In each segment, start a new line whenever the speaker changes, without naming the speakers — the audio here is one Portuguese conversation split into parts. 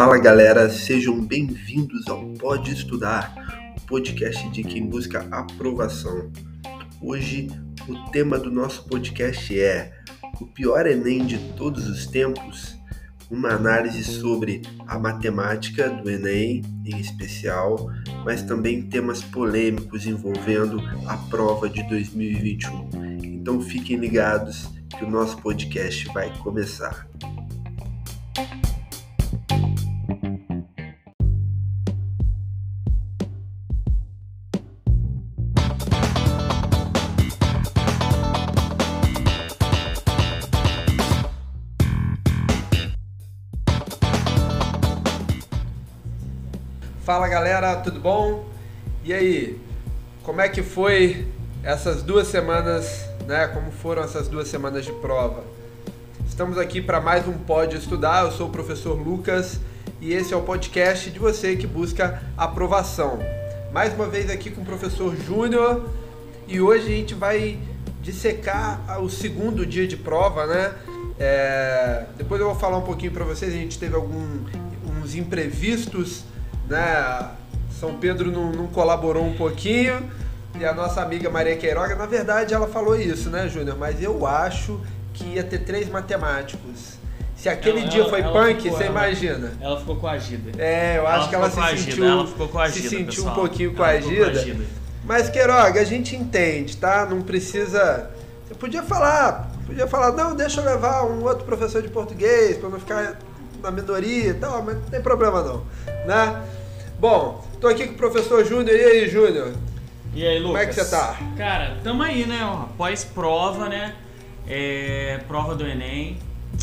Fala galera, sejam bem-vindos ao Pode Estudar, o podcast de quem busca aprovação. Hoje o tema do nosso podcast é o pior Enem de todos os tempos, uma análise sobre a matemática do Enem em especial, mas também temas polêmicos envolvendo a prova de 2021. Então fiquem ligados que o nosso podcast vai começar. Fala galera, tudo bom? E aí, como é que foi essas duas semanas, né? Como foram essas duas semanas de prova? Estamos aqui para mais um Pode Estudar. Eu sou o professor Lucas e esse é o podcast de você que busca aprovação. Mais uma vez aqui com o professor Júnior e hoje a gente vai dissecar o segundo dia de prova, né? É... Depois eu vou falar um pouquinho para vocês. A gente teve alguns imprevistos né? São Pedro não, não, colaborou um pouquinho e a nossa amiga Maria Queiroga, na verdade, ela falou isso, né, Júnior? Mas eu acho que ia ter três matemáticos. Se aquele ela, dia ela, foi ela punk, ficou, você imagina.
Ela ficou coagida.
É, eu acho que ela se sentiu, ela ficou coagida, se sentiu pessoal. um pouquinho coagida. Mas Queiroga, a gente entende, tá? Não precisa. Você podia falar, podia falar, não, deixa eu levar um outro professor de português para não ficar na minoria e tal, mas não tem problema não, né? Bom, tô aqui com o professor Júnior. E aí, Júnior?
E aí, Lucas?
Como é que você tá?
Cara, tamo aí, né? Após prova, né? É, prova do Enem.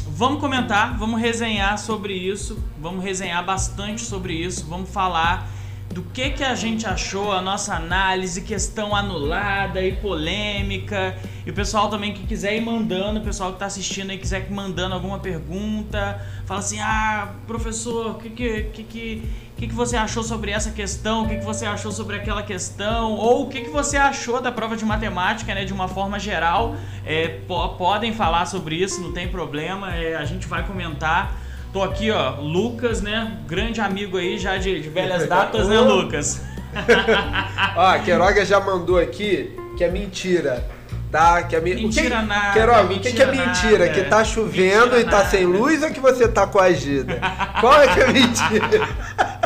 Vamos comentar, vamos resenhar sobre isso, vamos resenhar bastante sobre isso, vamos falar do que que a gente achou, a nossa análise, questão anulada e polêmica. E o pessoal também que quiser ir mandando, o pessoal que tá assistindo aí quiser ir mandando alguma pergunta, fala assim: "Ah, professor, o que que, que que que, que você achou sobre essa questão? O que, que você achou sobre aquela questão? Ou o que, que você achou da prova de matemática, né? De uma forma geral. É, podem falar sobre isso, não tem problema. É, a gente vai comentar. Tô aqui, ó, Lucas, né? Grande amigo aí já de, de velhas datas, né, Lucas?
ó, a Queiroga já mandou aqui que é mentira tá? Que é
mi... Mentira
que...
nada.
Quero, o que, que é mentira? Nada. Que tá chovendo mentira e tá nada. sem luz ou que você tá coagida? Qual é que é mentira?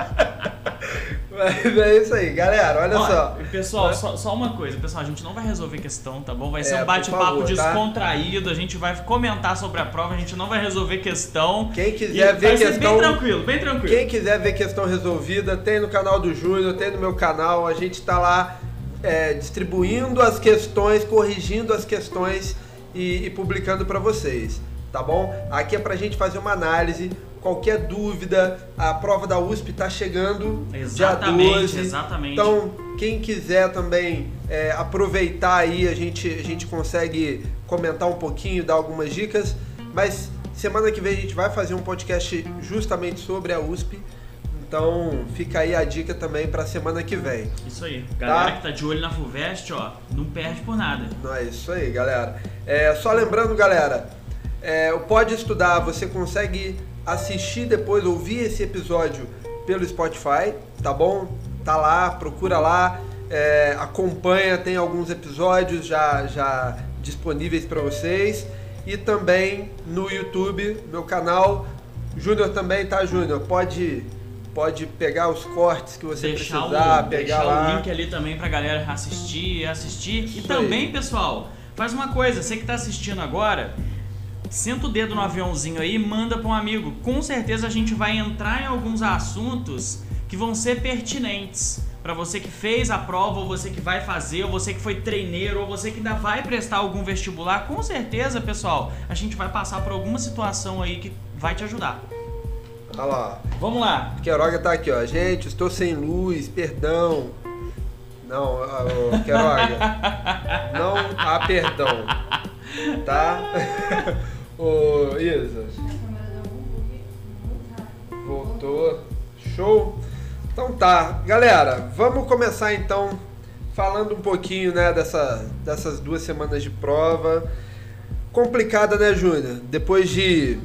Mas é isso aí, galera, olha, olha só.
Pessoal, só, só, uma coisa, pessoal, a gente não vai resolver questão, tá bom? Vai ser é, um bate-papo tá? descontraído, tá? a gente vai comentar sobre a prova, a gente não vai resolver questão.
Quem quiser ver questão.
bem tranquilo, bem tranquilo.
Quem quiser ver questão resolvida, tem no canal do Júnior, tem no meu canal, a gente tá lá é, distribuindo as questões, corrigindo as questões e, e publicando para vocês, tá bom? Aqui é para a gente fazer uma análise. Qualquer dúvida, a prova da USP está chegando
exatamente,
dia 12.
Exatamente.
Então, quem quiser também é, aproveitar aí, a gente, a gente consegue comentar um pouquinho, dar algumas dicas. Mas semana que vem a gente vai fazer um podcast justamente sobre a USP. Então fica aí a dica também para semana que vem.
Isso aí. Galera tá? que tá de olho na Fulvestre, ó, não perde por nada.
Não é isso aí, galera. É, só lembrando, galera, é, o Pode Estudar, você consegue assistir depois, ouvir esse episódio pelo Spotify, tá bom? Tá lá, procura lá, é, acompanha, tem alguns episódios já, já disponíveis para vocês. E também no YouTube, meu canal. Júnior também, tá, Júnior? Pode pode pegar os cortes que você deixar precisar,
o,
pegar
deixar
lá.
o link ali também pra galera assistir, assistir. Isso e também, aí. pessoal, faz uma coisa, você que tá assistindo agora, senta o dedo no aviãozinho aí e manda para um amigo. Com certeza a gente vai entrar em alguns assuntos que vão ser pertinentes para você que fez a prova, ou você que vai fazer, ou você que foi treineiro, ou você que ainda vai prestar algum vestibular. Com certeza, pessoal, a gente vai passar por alguma situação aí que vai te ajudar.
Olha lá.
Vamos lá.
Queiroga tá aqui, ó. Gente, estou sem luz, perdão. Não, Queiroga. não há perdão. Tá? Ô, Isa. Voltou. Show? Então tá. Galera, vamos começar então falando um pouquinho, né, dessa, dessas duas semanas de prova. Complicada, né, Júnior? Depois de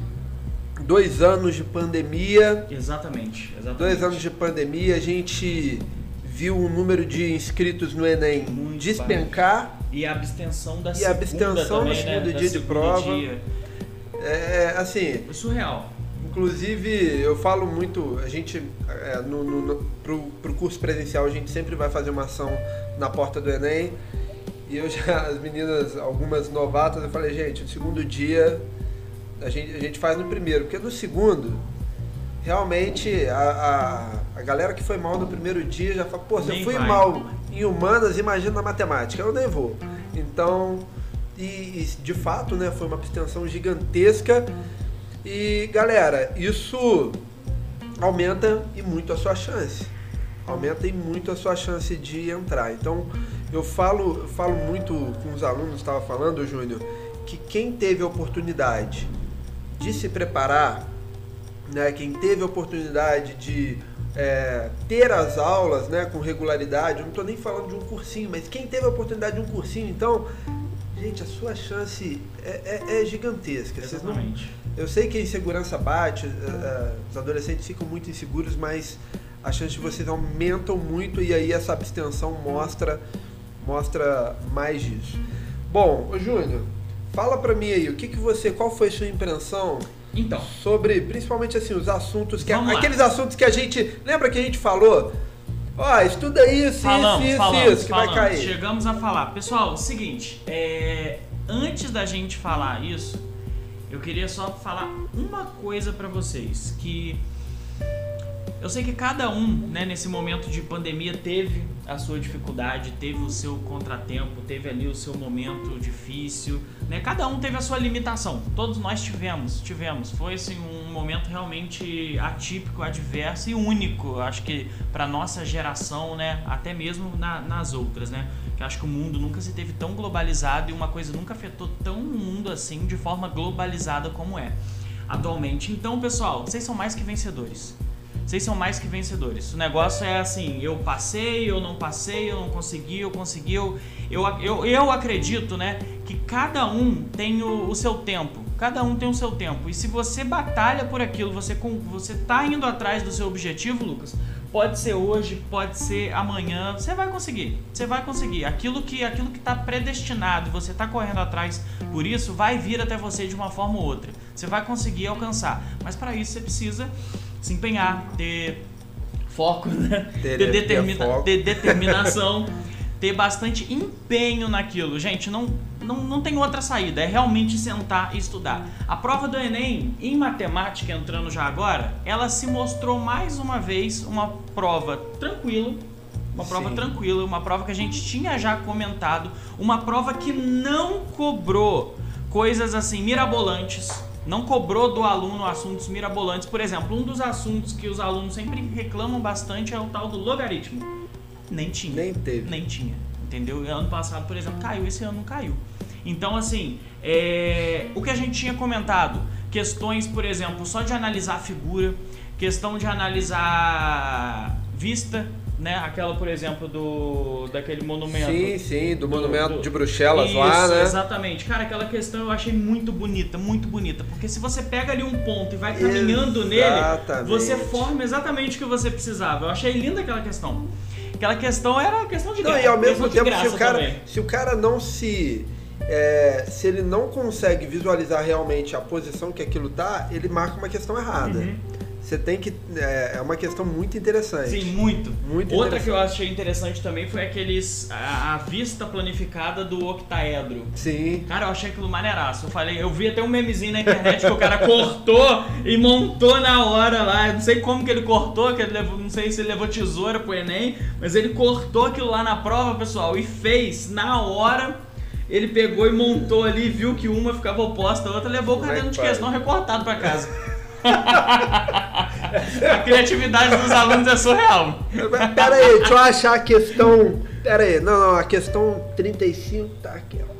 dois anos de pandemia.
Exatamente, exatamente.
Dois anos de pandemia, a gente viu o número de inscritos no Enem
Muito
despencar.
E a abstenção da
E a
segunda
abstenção
também,
no segundo
né? Da
dia de
segunda
prova.
dia.
É, assim,
É surreal.
Inclusive, eu falo muito, a gente, é, no, no, no, pro, pro curso presencial, a gente sempre vai fazer uma ação na porta do Enem. E eu já, as meninas, algumas novatas, eu falei, gente, o segundo dia a gente, a gente faz no primeiro, porque no segundo, realmente, a, a, a galera que foi mal no primeiro dia já fala, pô, se eu fui
vai.
mal em humanas, imagina na matemática, eu nem vou. Então, e, e, de fato, né, foi uma abstenção gigantesca. E galera, isso aumenta e muito a sua chance. Aumenta e muito a sua chance de entrar. Então, eu falo, eu falo muito com os alunos, estava falando, Júnior, que quem teve a oportunidade de se preparar, né, quem teve a oportunidade de é, ter as aulas né, com regularidade, eu não estou nem falando de um cursinho, mas quem teve a oportunidade de um cursinho, então, gente, a sua chance é, é- é gigantesca. Vocês não,
Exatamente.
eu sei que a insegurança bate, eh, os adolescentes ficam muito inseguros, mas as chances de vocês aumentam muito e aí essa abstenção mostra mostra mais disso. Bom, Júnior, fala pra mim aí, o que que você, qual foi a sua impressão
Então,
sobre, principalmente assim, os assuntos que
Vamos lá.
aqueles assuntos que a gente, lembra que a gente falou? Ó, estuda isso,
falamos,
isso, isso,
falamos,
isso, que
falamos.
vai cair.
Chegamos a falar. Pessoal, seguinte, é, antes da gente falar isso, eu queria só falar uma coisa pra vocês, que eu sei que cada um, né, nesse momento de pandemia teve a sua dificuldade, teve o seu contratempo, teve ali o seu momento difícil, né? Cada um teve a sua limitação. Todos nós tivemos, tivemos. Foi assim um momento realmente atípico, adverso e único. Acho que para nossa geração, né, até mesmo na- nas outras, né? Que acho que o mundo nunca se teve tão globalizado e uma coisa nunca afetou tão o mundo assim de forma globalizada como é atualmente. Então, pessoal, vocês são mais que vencedores. Vocês são mais que vencedores. O negócio é assim, eu passei, eu não passei, eu não consegui, eu consegui. Eu, eu, eu, eu acredito, né, que cada um tem o, o seu tempo. Cada um tem o seu tempo. E se você batalha por aquilo, você, com- você tá indo atrás do seu objetivo, Lucas, pode ser hoje, pode ser amanhã, você vai conseguir. Você vai conseguir. Aquilo que aquilo que tá predestinado, você tá correndo atrás por isso, vai vir até você de uma forma ou outra. Você vai conseguir alcançar. Mas para isso você precisa se empenhar, ter foco, né?
Ter-
ter,
ter
determina-
foco.
ter determinação, ter bastante empenho naquilo. Gente, não, não, não tem outra saída, é realmente sentar e estudar. A prova do Enem, em matemática, entrando já agora, ela se mostrou mais uma vez uma prova tranquila. Uma prova
Sim.
tranquila, uma prova que a gente tinha já comentado, uma prova que não cobrou coisas assim mirabolantes, não cobrou do aluno assuntos mirabolantes. Por exemplo, um dos assuntos que os alunos sempre reclamam bastante é o tal do logaritmo. Nem tinha.
Nem teve.
Nem tinha. Entendeu? Ano passado, por exemplo, caiu, esse ano não caiu. Então, assim, é, o que a gente tinha comentado, questões, por exemplo, só de analisar a figura, questão de analisar vista, né? Aquela, por exemplo, do daquele monumento.
Sim, sim, do,
Do-
monumento
do-
de Bruxelas
Isso,
lá, né?
exatamente. Cara, aquela questão eu achei muito bonita, muito bonita. Porque se você pega ali um ponto e vai caminhando nele,
Exatamente.
você forma exatamente o que você precisava. Eu achei linda aquela questão. Aquela questão era questão de
Não,
gra-
e ao mesmo tempo, se
graça
o, cara,
também.
se o cara não se. é, se ele não consegue visualizar realmente a posição que aquilo tá, ele marca uma questão errada.
Uhum.
Você tem que. É, é uma questão muito interessante.
Sim, muito.
Muito
Outra que eu achei interessante também foi aqueles. A, a vista planificada do octaedro.
Sim.
Cara, eu achei aquilo maneiraço. Eu falei, eu vi até um memezinho na internet que o cara cortou e montou na hora lá. Eu não sei como que ele cortou, que ele levou, não sei se ele levou tesoura pro Enem, mas ele cortou aquilo lá na prova, pessoal, e fez na hora. Ele pegou e montou ali, viu que uma ficava oposta à outra, levou o
é
caderno de questão recortado pra casa. a criatividade dos alunos é surreal.
Pera aí, deixa eu achar a questão. Pera aí, não, não, a questão 35 tá aqui, ó.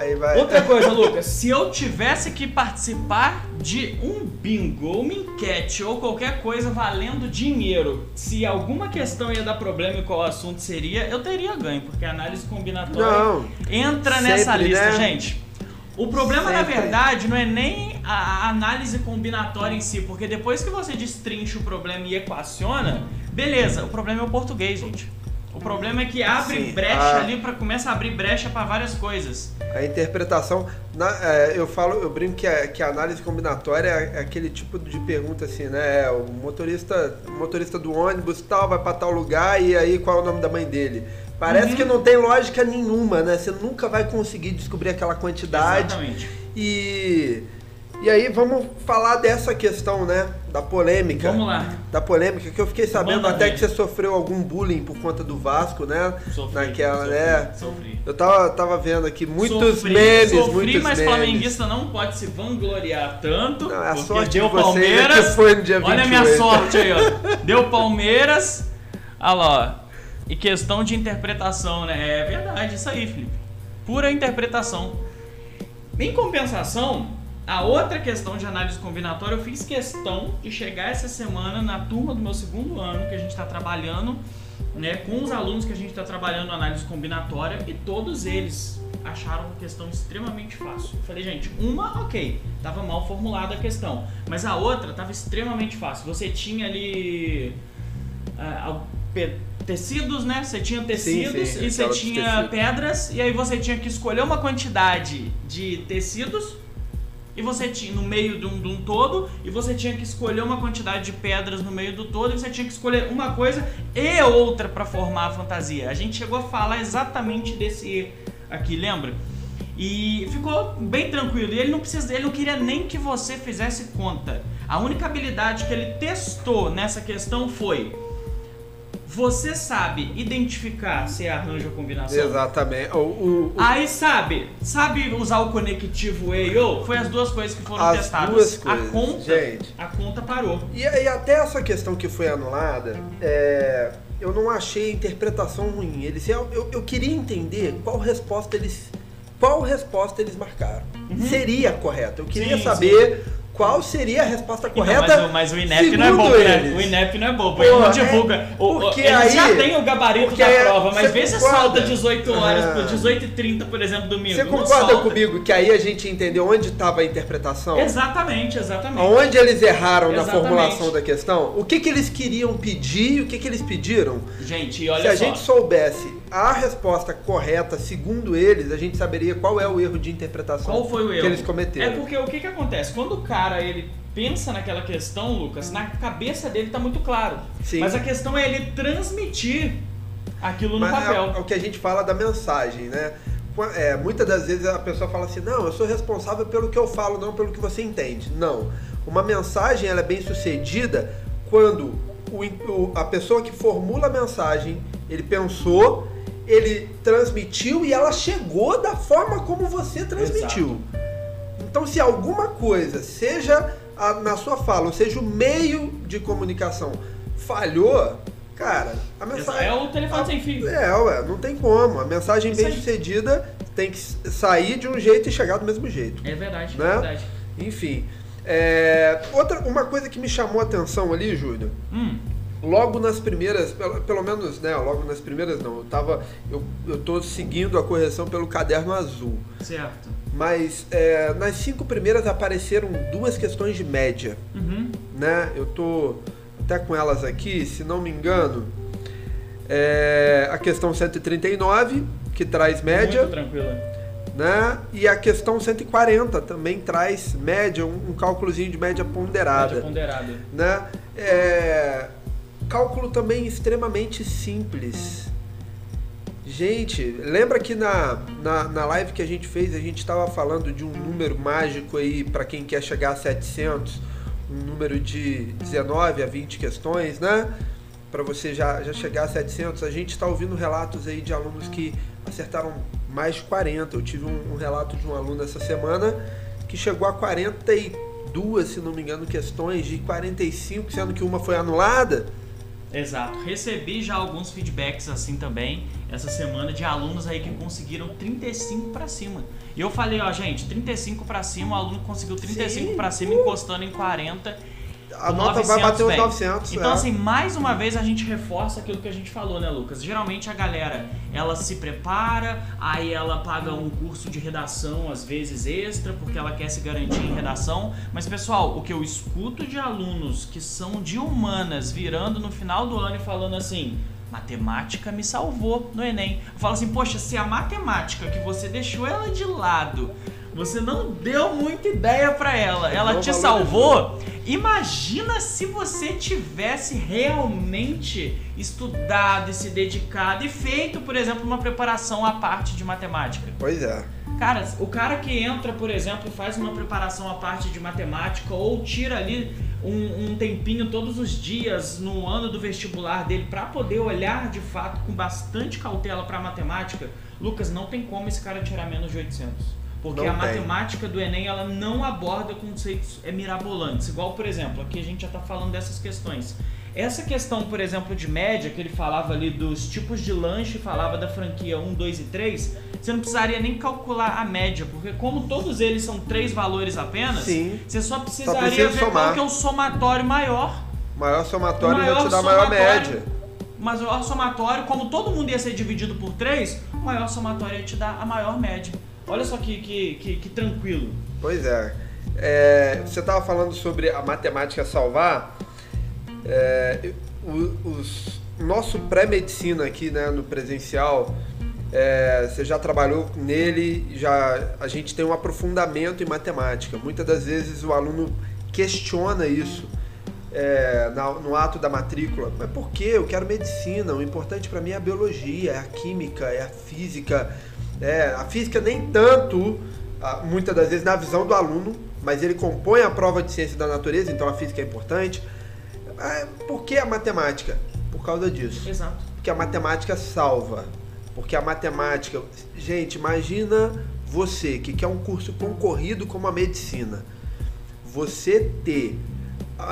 Aí vai.
Outra coisa, Lucas, se eu tivesse que participar de um bingo, uma enquete ou qualquer coisa valendo dinheiro, se alguma questão ia dar problema e qual assunto seria, eu teria ganho, porque a análise combinatória
Não.
entra
Sempre,
nessa lista,
né?
gente. O problema, na
Sempre.
verdade, não é nem a análise combinatória em si, porque depois que você destrincha o problema e equaciona, beleza, o problema é o português, gente. O problema é que abre
Sim,
brecha
a-
ali para começa a abrir brecha para várias coisas.
A interpretação, na- é, eu falo, eu brinco que a, que a análise combinatória é, é aquele tipo de pergunta assim, né? O motorista, o motorista do ônibus tal vai para tal lugar e aí qual é o nome da mãe dele? Parece
Uhum.
que não tem lógica nenhuma, né? Você nunca vai conseguir descobrir aquela quantidade.
Exatamente.
E e aí vamos falar dessa questão, né? Da polêmica.
Vamos lá.
Da polêmica que eu fiquei sabendo
Manda
até
ver.
que você sofreu algum bullying por conta do Vasco, né?
Sofri,
Naquela,
sofri,
né?
Sofri.
Eu tava, tava vendo aqui muitos
sofri,
memes,
sofri,
muitos
mas
memes.
flamenguista não pode se vangloriar tanto.
Não, a
porque
sorte
deu
é
Palmeiras.
que foi no dia
Olha a minha
28.
sorte aí, ó. Deu Palmeiras. Olha lá, ó. E questão de interpretação, né? É verdade, isso aí, Felipe. Pura interpretação. Em compensação, a outra questão de análise combinatória, eu fiz questão de chegar essa semana na turma do meu segundo ano, que a gente está trabalhando, né, com os alunos que a gente está trabalhando análise combinatória, e todos eles acharam a questão extremamente fácil. Eu falei, gente, uma, ok, tava mal formulada a questão, mas a outra tava extremamente fácil. Você tinha ali al- pe- tecidos, né? Você tinha tecidos
sim,
e você tinha pedras, e aí você tinha que escolher uma quantidade de tecidos e você tinha no meio de um, de um todo e você tinha que escolher uma quantidade de pedras no meio do todo e você tinha que escolher uma coisa e outra para formar a fantasia. A gente chegou a falar exatamente desse aqui, lembra? E ficou bem tranquilo. E ele não precisa, ele não queria nem que você fizesse conta. A única habilidade que ele testou nessa questão foi você sabe identificar se é arranjo ou combinação?
Exatamente. O, o- o-
Aí sabe, sabe usar o conectivo EIO? Foi as duas coisas que foram
As
testadas.
duas coisas,
a conta,
gente.
a conta parou.
e, e até essa questão que foi anulada, é, eu não achei a interpretação ruim. Eles, eu, eu, queria entender qual resposta eles. Qual resposta eles marcaram. Seria correta. Eu queria
Uhum. Sim,
saber qual seria a resposta
Então,
correta.
mas, o, mas o INEP não é bobo, né? O INEP não é bobo,
Pô,
ele não
é,
divulga. O- o-
porque
eles
aí-
já têm o gabarito da prova, mas vê se solta 18 horas,
Ah.
por 18 h 30 por exemplo, domingo.
Você concorda comigo que aí a gente entendeu onde estava a interpretação?
Exatamente, exatamente.
Onde eles erraram na
Exatamente.
formulação da questão? O que, que eles queriam pedir e o que, que eles pediram?
Gente, e olha
Se a
só.
gente soubesse a resposta correta, segundo eles, a gente saberia qual é o erro de interpretação
Qual foi o erro?
que eles cometeram.
É porque o que que acontece? Quando o cara ele pensa naquela questão, Lucas, na cabeça dele tá muito claro.
Sim.
Mas a questão é ele transmitir aquilo no
Mas é,
papel.
é o que a gente fala da mensagem, né? É, muitas das vezes a pessoa fala assim, não, eu sou responsável pelo que eu falo, não pelo que você entende. Não. Uma mensagem ela é bem sucedida quando o- a pessoa que formula a mensagem, ele pensou, ele transmitiu e ela chegou da forma como você transmitiu. Então, se alguma coisa, seja a- na sua fala, ou seja o meio de comunicação, falhou, cara, a mensagem.
É o telefone sem fio.
É, ué, não tem como. A mensagem bem sucedida tem que sair de um jeito e chegar do mesmo jeito.
É verdade, é
Né?
verdade.
Enfim. é, outra, uma coisa que me chamou a atenção ali, Júlio,
Hum,
logo nas primeiras, pelo, pelo menos, né, logo nas primeiras não, eu tava, eu, eu tô seguindo a correção pelo caderno azul,
certo.
mas é, nas cinco primeiras apareceram duas questões de média,
Uhum.
né, eu tô até com elas aqui, se não me engano, é, a questão 139, que traz média,
Muito tranquila.
né? E a questão 140 também traz média, um, um cálculozinho de média ponderada,
Média ponderada.
né? É, cálculo também extremamente simples. Gente, lembra que na, na, na live que a gente fez, a gente estava falando de um número mágico aí para quem quer chegar a 700, um número de 19 a 20 questões, né? Para você já, já chegar a 700. A gente está ouvindo relatos aí de alunos que acertaram mais de 40. Eu tive um, um relato de um aluno essa semana que chegou a 42, se não me engano, questões, de 45, sendo que uma foi anulada.
Exato. Recebi já alguns feedbacks assim também essa semana de alunos aí que conseguiram 35 pra cima. E eu falei, ó, gente, 35 pra cima, o aluno conseguiu 35
Sim.
pra cima encostando em 40.
A nota vai bater os 900.
Então,
é.
assim, mais uma vez a gente reforça aquilo que a gente falou, né, Lucas? Geralmente a galera, ela se prepara, aí ela paga um curso de redação, às vezes extra, porque ela quer se garantir em redação. Mas, pessoal, o que eu escuto de alunos que são de humanas virando no final do ano e falando assim matemática me salvou no Enem. Eu falo assim, poxa, se a matemática que você deixou ela de lado você não deu muita ideia para ela. Ela te salvou. Imagina se você tivesse realmente estudado e se dedicado e feito, por exemplo, uma preparação à parte de matemática.
Pois é.
Cara, o cara que entra, por exemplo, faz uma preparação à parte de matemática ou tira ali um, um tempinho todos os dias no ano do vestibular dele para poder olhar de fato com bastante cautela para matemática, Lucas, não tem como esse cara tirar menos de 800. Porque não a tem. matemática do Enem ela não aborda conceitos é, mirabolantes. Igual, por exemplo, aqui a gente já está falando dessas questões. Essa questão, por exemplo, de média, que ele falava ali dos tipos de lanche, falava da franquia 1, 2 e 3, você não precisaria nem calcular a média, porque como todos eles são três valores apenas, Sim. você só precisaria só ver somar. qual que é o somatório maior.
Maior somatório maior vai te dar maior média.
Maior somatório, como todo mundo ia ser dividido por 3, o maior somatório ia te dar a maior média. Olha só que, que, que, que tranquilo.
Pois é. é você estava falando sobre a matemática salvar. É, os, nosso pré-medicina aqui né, no presencial, é, você já trabalhou nele, já a gente tem um aprofundamento em matemática. Muitas das vezes o aluno questiona isso é, no ato da matrícula. Mas por que? Eu quero medicina. O importante para mim é a biologia, é a química, é a física é, a física nem tanto, muitas das vezes, na visão do aluno, mas ele compõe a prova de ciência da natureza, então a física é importante. É, por que a matemática? Por causa disso.
Exato.
Porque a matemática salva. Porque a matemática. Gente, imagina você que quer um curso concorrido como a medicina. Você ter.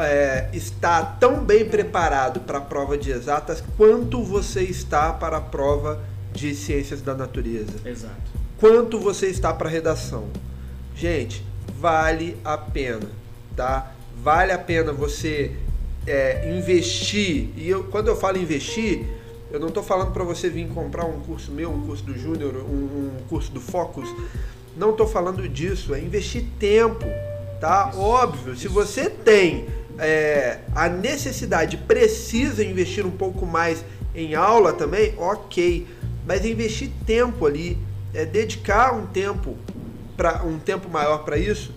É, está tão bem preparado para a prova de exatas quanto você está para a prova de ciências da natureza.
Exato.
Quanto você está para redação? Gente, vale a pena, tá? Vale a pena você é, investir. E eu, quando eu falo investir, eu não estou falando para você vir comprar um curso meu, um curso do Júnior, um, um, curso do Focus. Não estou falando disso. É investir tempo, tá? Isso, Óbvio. Isso. Se você tem é, a necessidade, precisa investir um pouco mais em aula também, ok mas investir tempo ali, é, dedicar um tempo para um tempo maior para isso,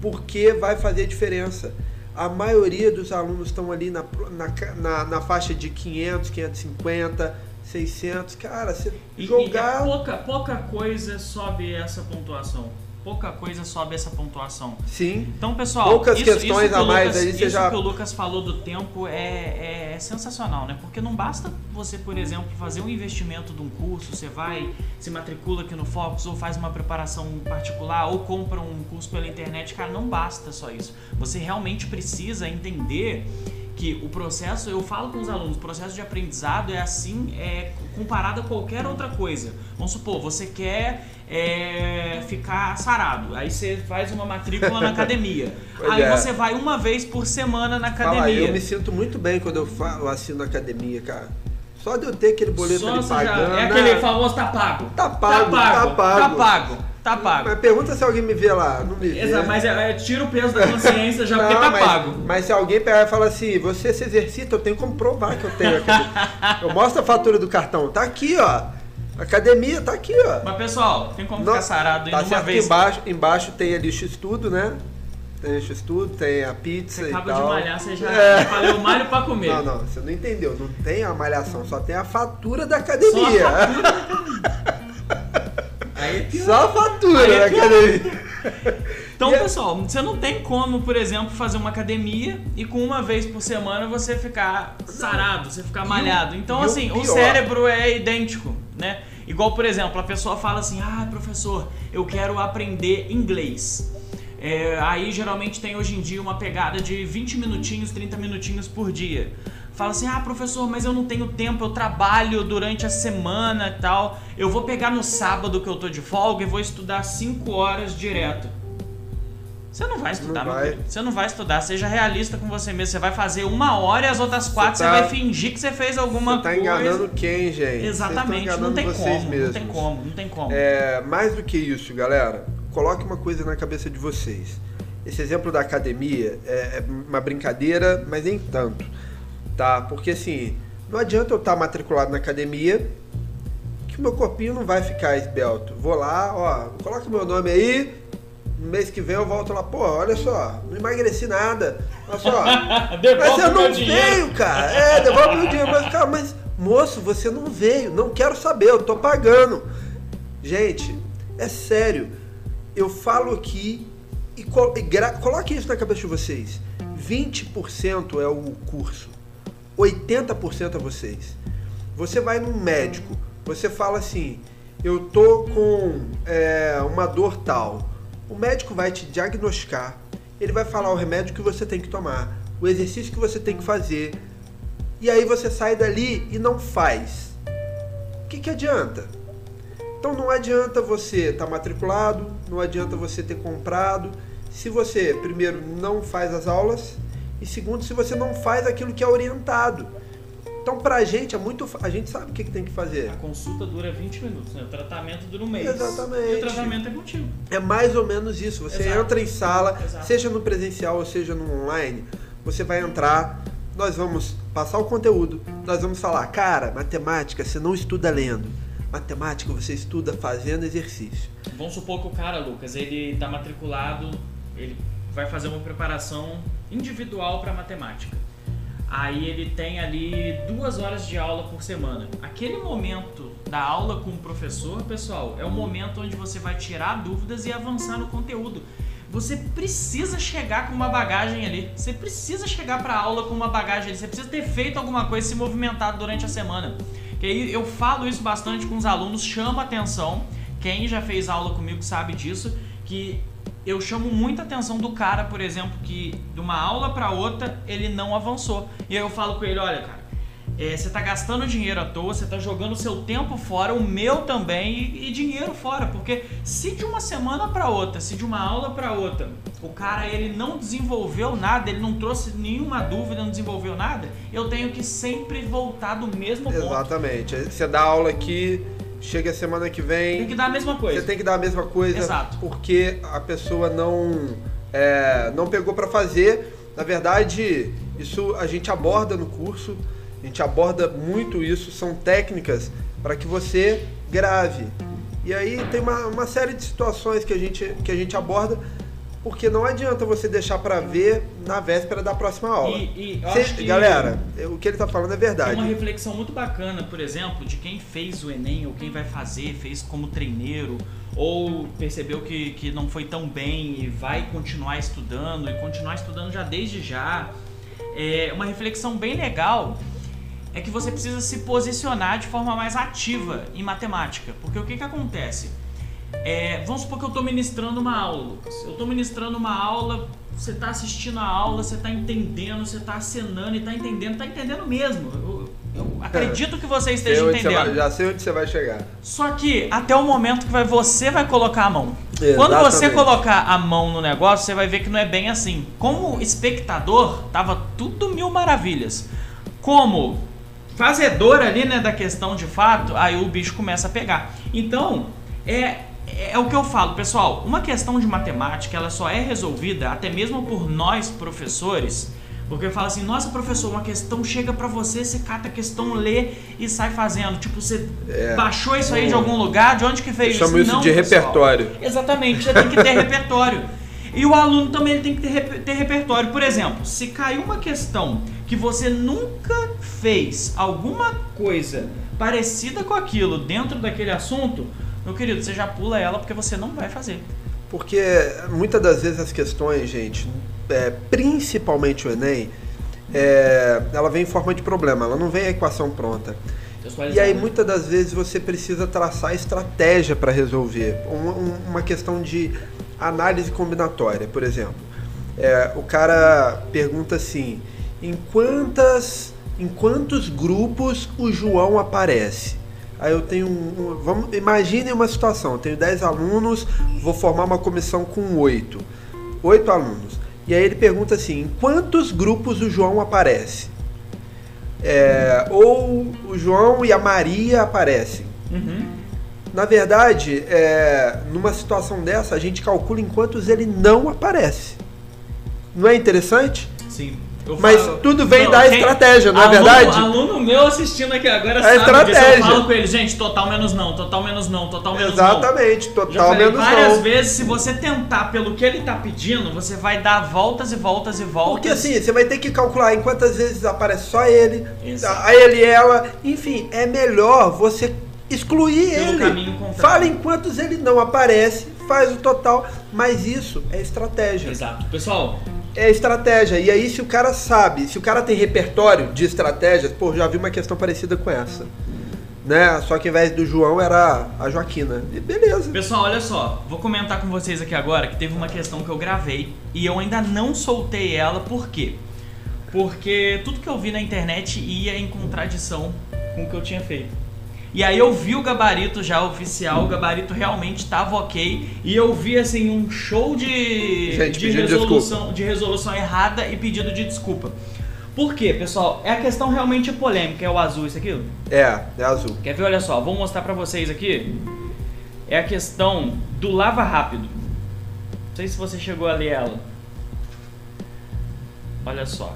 porque vai fazer diferença. A maioria dos alunos estão ali na, na, na, na faixa de 500, 550, 600. Cara, você
e,
jogar.
E é pouca, pouca coisa sobe essa pontuação pouca coisa sobe essa pontuação.
Sim.
Então, pessoal,
poucas isso, questões
isso
a mais
Lucas,
aí você
isso
já...
que o Lucas falou do tempo é, é, sensacional, né? Porque não basta você, por exemplo, fazer um investimento de um curso, você vai, se matricula aqui no Focus ou faz uma preparação particular ou compra um curso pela internet, cara, não basta só isso. Você realmente precisa entender que o processo, eu falo com os alunos, o processo de aprendizado é assim, é comparado a qualquer outra coisa. Vamos supor, você quer é, ficar sarado, aí você faz uma matrícula na academia. aí é. você vai uma vez por semana na academia. Fala,
eu me sinto muito bem quando eu, falo, assino na academia, cara. Só de eu ter aquele boleto Só ali pagando.
Já, é aquele famoso tá pago.
Tá pago, tá pago. Tá pago.
Tá pago. Tá pago.
Mas pergunta se alguém me vê lá. Não me vê.
Exato, mas é, é, tira o peso da consciência já não, porque tá
mas,
pago.
Mas se alguém pegar e falar assim, você se exercita, eu tenho como provar que eu tenho. eu mostro a fatura do cartão. Tá aqui, ó. Academia tá aqui, ó.
Mas pessoal, tem como não, ficar sarado tá uma vez.
Embaixo, embaixo tem ali o X-Tudo, né? Tem o X-Tudo, tem a pizza
você
e
acaba de malhar, você já é. falei o malho pra comer.
Não, não, você não entendeu. Não tem a malhação, só tem a fatura da academia. Só a fatura. Aí Só a fatura da academia.
Então, pessoal, você não tem como, por exemplo, fazer uma academia e com uma vez por semana você ficar sarado, você ficar malhado. Então, assim, o, o cérebro é idêntico, né? Igual, por exemplo, a pessoa fala assim: ah, professor, eu quero aprender inglês. É, aí geralmente tem hoje em dia uma pegada de 20 minutinhos, 30 minutinhos por dia fala assim: ah, professor, mas eu não tenho tempo, eu trabalho durante a semana e tal. Eu vou pegar no sábado que eu tô de folga e vou estudar 5 horas direto. Você não vai estudar,
Não
meu
vai.
Você não vai estudar. Seja realista com você mesmo. Você vai fazer uma hora e as outras quatro você,
tá-
vai fingir que você fez alguma
Você tá
coisa.
enganando quem, gente?
Exatamente. Não tem como.
vocês
Não
mesmos.
tem como. Não tem como.
É, mais do que isso, galera, coloque uma coisa na cabeça de vocês. Esse exemplo da academia é é uma brincadeira, mas nem tanto, tá? Porque assim, não adianta eu estar matriculado na academia que o meu corpinho não vai ficar esbelto. Vou lá, ó, coloca meu nome aí, no mês que vem eu volto lá, pô, olha só, não emagreci nada. Olha só, mas
meu
não veio, cara. É, devolve meu dinheiro. Mas, cara, mas, moço, você não veio. Não quero saber, eu tô pagando. Gente, é sério. Eu falo aqui e, co- e coloque isso na cabeça de vocês. 20% é o curso. 80% é vocês. Você vai num médico, você fala assim, eu tô com é, uma dor tal. O médico vai te diagnosticar, ele vai falar o remédio que você tem que tomar, o exercício que você tem que fazer. E aí você sai dali e não faz. O que, que adianta? Então não adianta você estar matriculado, não adianta você ter comprado, se você, primeiro, não faz as aulas e segundo, se você não faz aquilo que é orientado. Então pra gente é muito. A gente sabe o que, que tem que fazer.
A consulta dura 20 minutos, né? O tratamento dura um mês.
Exatamente.
E o tratamento é contigo.
É mais ou menos isso. Você
Exato.
entra em sala,
Exato.
seja no presencial ou seja no online, você vai entrar, nós vamos passar o conteúdo, nós vamos falar, cara, matemática você não estuda lendo. Matemática você estuda fazendo exercício.
Vamos supor que o cara, Lucas, ele tá matriculado, ele vai fazer uma preparação individual para matemática. Aí ele tem ali duas horas de aula por semana. Aquele momento da aula com o professor, pessoal, é o momento onde você vai tirar dúvidas e avançar no conteúdo. Você precisa chegar com uma bagagem ali. Você precisa chegar para aula com uma bagagem ali. Você precisa ter feito alguma coisa, se movimentado durante a semana. Que aí eu falo isso bastante com os alunos, chama atenção. Quem já fez aula comigo sabe disso, que eu chamo muita atenção do cara, por exemplo, que de uma aula para outra ele não avançou. E aí eu falo com ele, olha, cara, é, você tá gastando dinheiro à toa, você tá jogando seu tempo fora, o meu também e, e dinheiro fora, porque se de uma semana para outra, se de uma aula para outra, o cara ele não desenvolveu nada, ele não trouxe nenhuma dúvida, não desenvolveu nada, eu tenho que sempre voltar do mesmo ponto.
Exatamente. Você dá aula aqui, chega a semana que vem.
Tem que dar a mesma coisa.
Você tem que dar a mesma coisa
Exato.
porque a pessoa não é, não pegou para fazer. Na verdade, isso a gente aborda no curso, a gente aborda muito isso, são técnicas para que você grave. E aí tem uma, uma série de situações que a gente, que a gente aborda, porque não adianta você deixar para ver na véspera da próxima aula.
E- e
Cê- Galera, o que ele tá falando é
Tem
verdade.
uma reflexão muito bacana, por exemplo, de quem fez o Enem ou quem vai fazer, fez como treineiro, ou percebeu que, que não foi tão bem e vai continuar estudando, e continuar estudando já desde já. É uma reflexão bem legal é que você precisa se posicionar de forma mais ativa em matemática. Porque o que, que acontece? É, vamos supor que eu estou ministrando uma aula, Lucas. Eu estou ministrando uma aula, você está assistindo a aula, você está entendendo, você está acenando e está entendendo, está entendendo mesmo. Eu, eu acredito que você esteja entendendo.
já sei onde você vai chegar.
Só que até o momento que vai, você vai colocar a mão. Quando você
Exatamente.
colocar a mão no negócio, você vai ver que não é bem assim. Como espectador, tava tudo mil maravilhas. Como fazedor ali, né, da questão de fato, aí o bicho começa a pegar. Então, é, é o que eu falo, pessoal. Uma questão de matemática, ela só é resolvida até mesmo por nós professores. Porque eu falo assim, nossa professor, uma questão chega pra você, você cata a questão, lê e sai fazendo. Tipo, você
É.
baixou isso aí de algum lugar, de onde que veio
Eu chamo isso
Não,
de
pessoal.
repertório.
Exatamente, você tem que ter repertório. E o aluno também tem que ter, rep- ter repertório. Por exemplo, se caiu uma questão que você nunca fez alguma coisa parecida com aquilo dentro daquele assunto, meu querido, você já pula ela porque você não vai fazer.
Porque muitas das vezes as questões, gente, é, principalmente o Enem, é, ela vem em forma de problema, ela não vem a equação pronta. E aí muitas das vezes você precisa traçar estratégia para resolver. Uma, um- uma questão de análise combinatória, por exemplo. É, o cara pergunta assim: em quantas, em quantos grupos o João aparece? Aí eu tenho um, um- vamos, imagine uma situação, eu tenho 10 alunos, vou formar uma comissão com 8. Oito alunos. E aí ele pergunta assim: em quantos grupos o João aparece? É, ou o João e a Maria aparecem?
Uhum.
Na verdade, é, numa situação dessa, a gente calcula em quantos ele não aparece. Não é interessante?
Sim.
Mas
falo,
tudo vem
não,
da
quem,
estratégia, não
aluno,
é verdade?
Aluno meu assistindo aqui agora
É
sabe
estratégia.
disso. Eu falo com ele, gente, total menos não, total menos não, total menos não.
Exatamente, total menos
várias
não.
vezes, se você tentar pelo que ele tá pedindo, você vai dar voltas e voltas e voltas.
Porque assim, você vai ter que calcular em quantas vezes aparece só ele, a ele e ela. Enfim, é melhor você excluir
Pelo
ele. Fala em quantos ele não aparece, faz o total. Mas isso é estratégia.
Exato. Pessoal,
É estratégia. E aí, se o cara sabe, se o cara tem repertório de estratégias, pô, já vi uma questão parecida com essa. Né? Só que ao invés do João era a Joaquina. E beleza.
Pessoal, olha só, vou comentar com vocês aqui agora que teve uma questão que eu gravei e eu ainda não soltei ela, por quê? Porque tudo que eu vi na internet ia em contradição com o que eu tinha feito. E aí eu vi o gabarito já oficial, o gabarito realmente estava ok, e eu vi assim um show de,
Gente,
de, resolução, de resolução errada e pedido de desculpa. Por quê, pessoal? É a questão realmente polêmica, é o azul isso aqui?
É, é azul.
Quer ver? Olha só, vou mostrar pra vocês aqui. É a questão do lava rápido. Não sei se você chegou a ler ela. Olha só.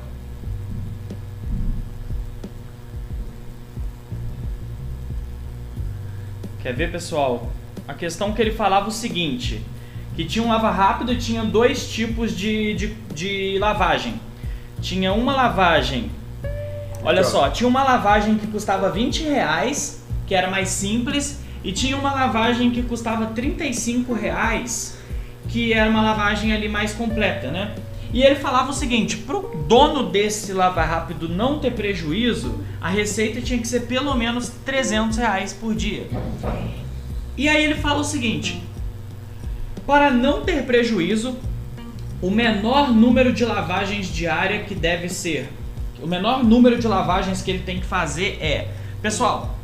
Quer ver, pessoal? A questão que ele falava o seguinte: que tinha um lava rápido e tinha dois tipos de, de, de lavagem. Tinha uma lavagem Olha
ó.
só, tinha uma lavagem que custava 20 reais, que era mais simples, e tinha uma lavagem que custava 35 reais, que era uma lavagem ali mais completa, né? E ele falava o seguinte, pro dono desse lava rápido não ter prejuízo, a receita tinha que ser pelo menos 300 reais por dia. E aí ele fala o seguinte, para não ter prejuízo, o menor número de lavagens diária que deve ser o menor número de lavagens que ele tem que fazer é. Pessoal,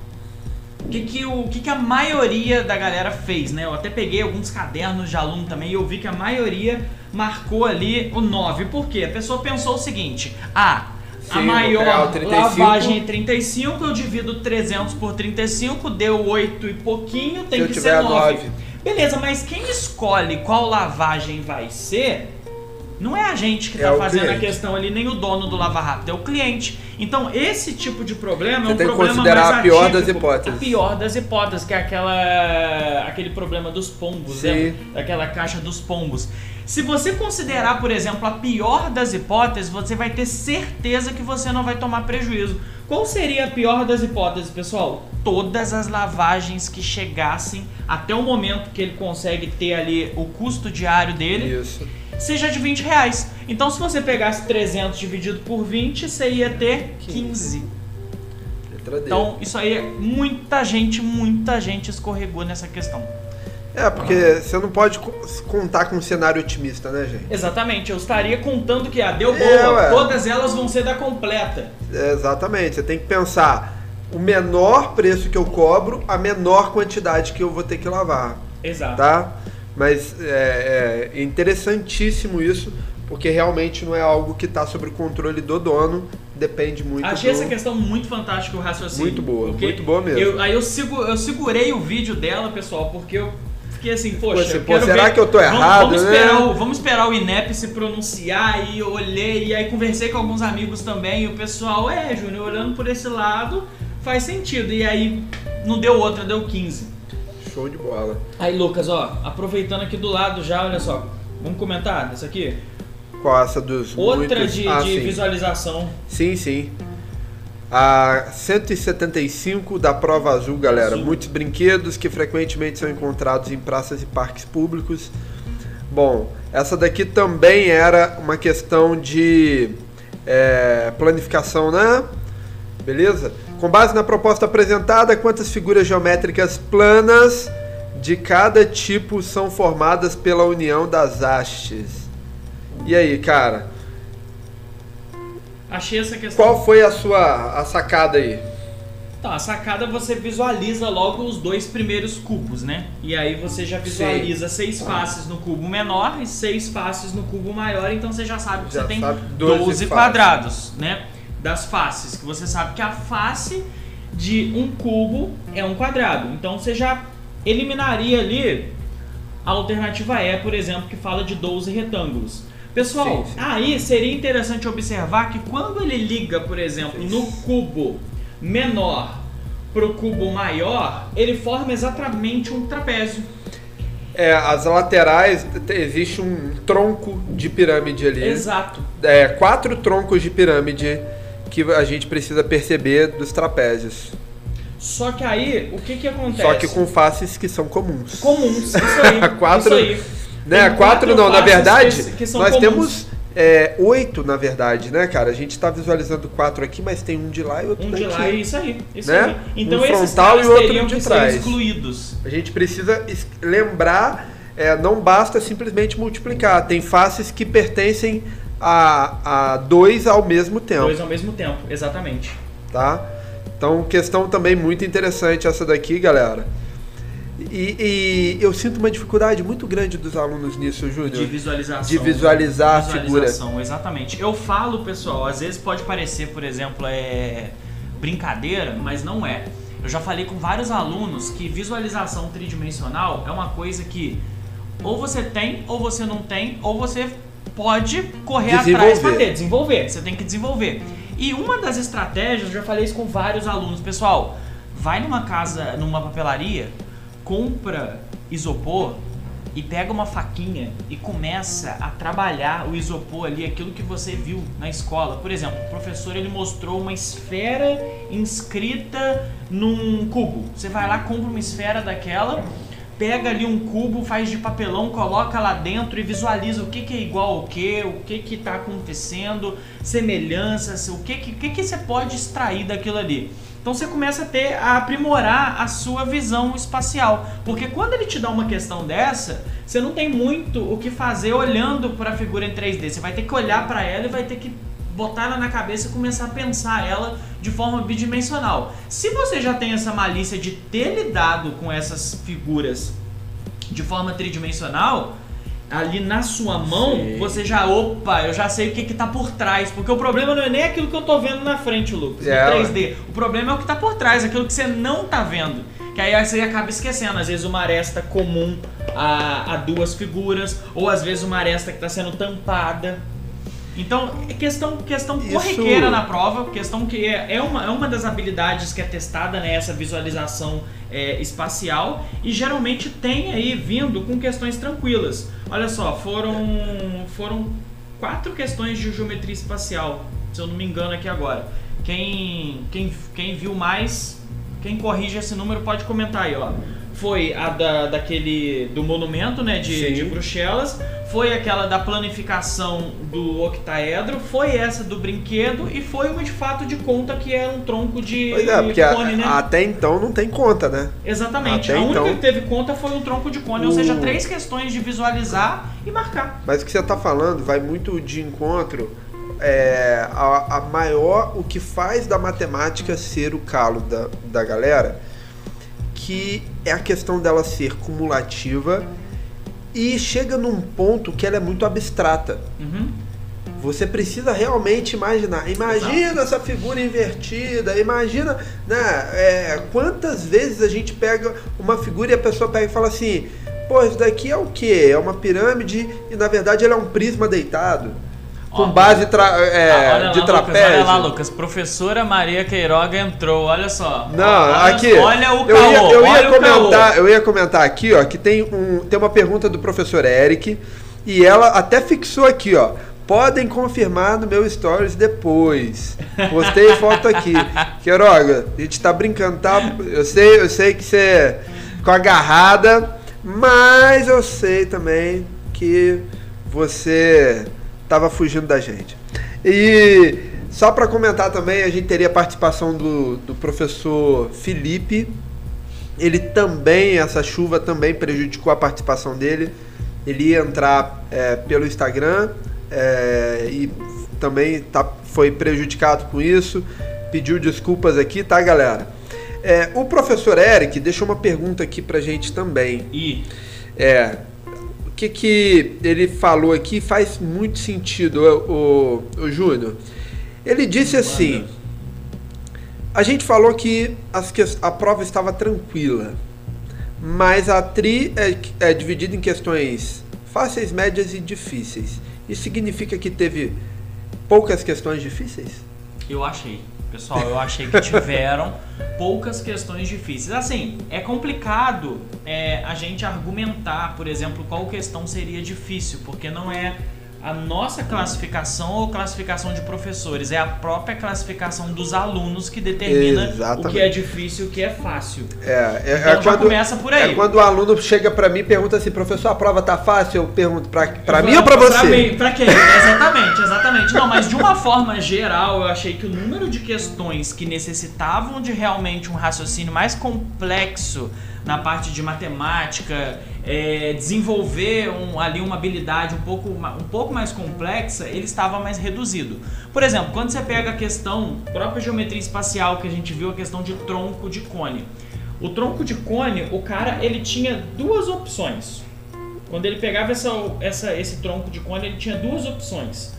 o que, que, o, o que, que a maioria da galera fez, né? Eu até peguei alguns cadernos de aluno também e eu vi que a maioria marcou ali o 9. Por quê? A pessoa pensou o seguinte: ah, a maior
o 35.
lavagem é 35, eu divido 300 por 35, deu 8 e pouquinho, tem
Se
que ser 9.
nove.
Beleza, mas quem escolhe qual lavagem vai ser não é a gente que
É
está
o
fazendo a
cliente.
questão ali, nem o dono do Lava Rápido, é o cliente. Então, esse tipo de problema
Você
é um
tem que
problema
considerar
mais
a pior das
atípico.
hipóteses.
A pior das hipóteses, que é aquela, aquele problema dos pombos,
Sim.
lembra? Daquela caixa dos pombos. Se você considerar, por exemplo, a pior das hipóteses, você vai ter certeza que você não vai tomar prejuízo. Qual seria a pior das hipóteses, pessoal? Todas as lavagens que chegassem até o momento que ele consegue ter ali o custo diário dele,
Isso.
seja de 20 reais. Então, se você pegasse 300 dividido por 20, você ia ter 15.
Letra D.
Então, isso aí, muita gente, muita gente escorregou nessa questão.
É, porque você não pode co- contar com um cenário otimista, né, gente?
Exatamente, eu estaria contando que, ah, deu
É,
boa,
ué.
todas elas vão ser da completa.
É, exatamente. Você tem que pensar o menor preço que eu cobro, a menor quantidade que eu vou ter que lavar,
Exato.
tá? Mas é, é interessantíssimo isso, porque realmente não é algo que está sob o controle do dono, depende muito
Achei
do...
essa questão muito fantástica, o raciocínio.
Muito boa, muito boa mesmo.
eu- aí eu, sigo, eu segurei o vídeo dela, pessoal, porque eu fiquei assim, poxa,
assim, pô, será
ver-
que eu tô
vamos-
errado,
vamos,
né?
esperar o, vamos esperar o INEP se pronunciar e eu olhei, e aí conversei com alguns amigos também, e o pessoal, é, Júnior, olhando por esse lado, faz sentido. E aí não deu outra, deu 15.
Show de bola.
Aí, Lucas, ó, aproveitando aqui do lado já, olha só, vamos comentar dessa aqui?
Qual essa dos
Outra
muitos...
de,
Ah,
de
sim.
visualização.
Sim, sim. A 175 da prova azul, galera.
Azul.
Muitos brinquedos que frequentemente são encontrados em praças e parques públicos. Bom, essa daqui também era uma questão de é, planificação, né? Beleza? Com base na proposta apresentada, quantas figuras geométricas planas de cada tipo são formadas pela união das hastes? E aí, cara?
Achei essa questão.
Qual foi a sua a sacada aí?
Então, a sacada você visualiza logo os dois primeiros cubos, né? E aí você já visualiza Sim. seis faces no cubo menor e seis faces no cubo maior, então você já sabe que já você tem 12, 12 quadrados, né? Das faces, que você sabe que a face de um cubo é um quadrado. Então você já eliminaria ali a alternativa E, por exemplo, que fala de 12 retângulos. Pessoal, sim, sim. aí seria interessante observar que quando ele liga, por exemplo, no cubo menor para o cubo maior, ele forma exatamente um trapézio.
É, as laterais existe um tronco de pirâmide ali.
Exato.
É, quatro troncos de pirâmide que a gente precisa perceber dos trapézios.
Só que aí, o que que acontece?
Só que com faces que são comuns.
Comuns, isso aí.
quatro,
isso aí.
Né, quatro, quatro não, na verdade, que, que nós comuns. temos é, oito, na verdade, né, cara? A gente está visualizando quatro aqui, mas tem um de lá e outro
um
daqui.
Um de lá, isso aí. Isso
né?
aí. Então
um
esses
frontal e outro de trás.
excluídos.
A gente precisa lembrar, é, não basta simplesmente multiplicar. Tem faces que pertencem a, a dois ao mesmo tempo.
Dois ao mesmo tempo, exatamente.
Tá? Então, questão também muito interessante essa daqui, galera. E, e, eu sinto uma dificuldade muito grande dos alunos nisso, Júnior.
De visualização.
De visualizar a figura.
Exatamente. Eu falo, pessoal, às vezes pode parecer, por exemplo, é brincadeira, mas não é. Eu já falei com vários alunos que visualização tridimensional é uma coisa que ou você tem, ou você não tem, ou você pode correr atrás para ter, desenvolver. Você tem que desenvolver. E uma das estratégias, eu já falei isso com vários alunos, pessoal, vai numa casa, numa papelaria, compra isopor e pega uma faquinha e começa a trabalhar o isopor ali, aquilo que você viu na escola. Por exemplo, o professor ele mostrou uma esfera inscrita num cubo. Você vai lá, compra uma esfera daquela, pega ali um cubo, faz de papelão, coloca lá dentro e visualiza o que, que é igual ao que, o que que está acontecendo, semelhanças, o que, que, que, que você pode extrair daquilo ali. Então você começa a ter a aprimorar a sua visão espacial, porque quando ele te dá uma questão dessa, você não tem muito o que fazer olhando para a figura em 3D. Você vai ter que olhar para ela e vai ter que botar ela na cabeça e começar a pensar ela de forma bidimensional. Se você já tem essa malícia de ter lidado com essas figuras de forma tridimensional, ali na sua mão, Sim. você já, opa, eu já sei o que que tá por trás. Porque o problema não é nem aquilo que eu tô vendo na frente, Lucas, é, 3D. O problema é o que tá por trás, aquilo que você não tá vendo. Que aí você acaba esquecendo, às vezes uma aresta comum a, a duas figuras, ou às vezes uma aresta que está sendo tampada. Então, é questão, questão Isso... corriqueira na prova, questão que é, é, uma, é uma das habilidades que é testada nessa né, visualização é, espacial e geralmente tem aí vindo com questões tranquilas. Olha só, foram, foram quatro questões de geometria espacial, se eu não me engano aqui agora. Quem, quem, quem viu mais, quem corrige esse número pode comentar aí, ó foi a da, daquele do monumento, né, de, de Bruxelas, foi aquela da planificação do octaedro, foi essa do brinquedo e foi uma de fato de conta que era um tronco de
pois é, porque cone, a, né? Até então não tem conta, né?
Exatamente. Até a única então... que teve conta foi um tronco de cone, o... ou seja, três questões de visualizar e marcar.
Mas o que você está falando vai muito de encontro é, a, a maior o que faz da matemática ser o calo da, da galera que é a questão dela ser cumulativa e chega num ponto que ela é muito abstrata.
Uhum.
Você precisa realmente imaginar. Imagina Exato. essa figura invertida. Imagina, né? É, quantas vezes a gente pega uma figura e a pessoa pega e fala assim: pô, isso daqui é o quê? É uma pirâmide e na verdade ele é um prisma deitado com base tra é, ah, de lá, trapézio. Lucas,
olha lá, Lucas. Professora Maria Queiroga entrou, olha só.
Não, olha,
aqui. Olha o caô,
eu ia, eu ia comentar, eu ia comentar aqui, ó, que tem um tem uma pergunta do professor Eric e ela até fixou aqui, ó. Podem confirmar no meu stories depois. Postei foto aqui. Queiroga, a gente tá brincando, tá? Eu sei, eu sei que você com agarrada, mas eu sei também que você estava fugindo da gente. E só para comentar também, a gente teria a participação do, do professor Felipe. Ele também, essa chuva também prejudicou a participação dele. Ele ia entrar é, pelo Instagram é, e também tá, foi prejudicado com isso. Pediu desculpas aqui, tá, galera? É, o professor Eric deixou uma pergunta aqui pra gente também.
E
É, que que ele falou aqui faz muito sentido, o, o, o Júnior. Ele disse assim: a gente falou que as que- a prova estava tranquila, mas a tri é, é dividida em questões fáceis, médias e difíceis. Isso significa que teve poucas questões difíceis?
eu achei. Pessoal, eu achei que tiveram poucas questões difíceis. Assim, é complicado é, a gente argumentar, por exemplo, qual questão seria difícil, porque não é a nossa classificação ou classificação de professores, é a própria classificação dos alunos que determina o
Exatamente.
que é difícil e o que é fácil.
É, é,
Então
é quando,
começa por aí.
é quando o aluno chega pra mim e pergunta assim, professor, a prova tá fácil? Eu pergunto, pra, pra mim ou pra
Pra
você?
pra quem? Exatamente, exatamente. Não, mas de uma forma geral, eu achei que o número de questões que necessitavam de realmente um raciocínio mais complexo na parte de matemática, é, desenvolver um- ali uma habilidade um pouco, um pouco mais complexa, ele estava mais reduzido. Por exemplo, quando você pega a questão, própria geometria espacial, que a gente viu a questão de tronco de cone. O tronco de cone, o cara, ele tinha duas opções. Quando ele pegava essa, essa, esse tronco de cone, ele tinha duas opções.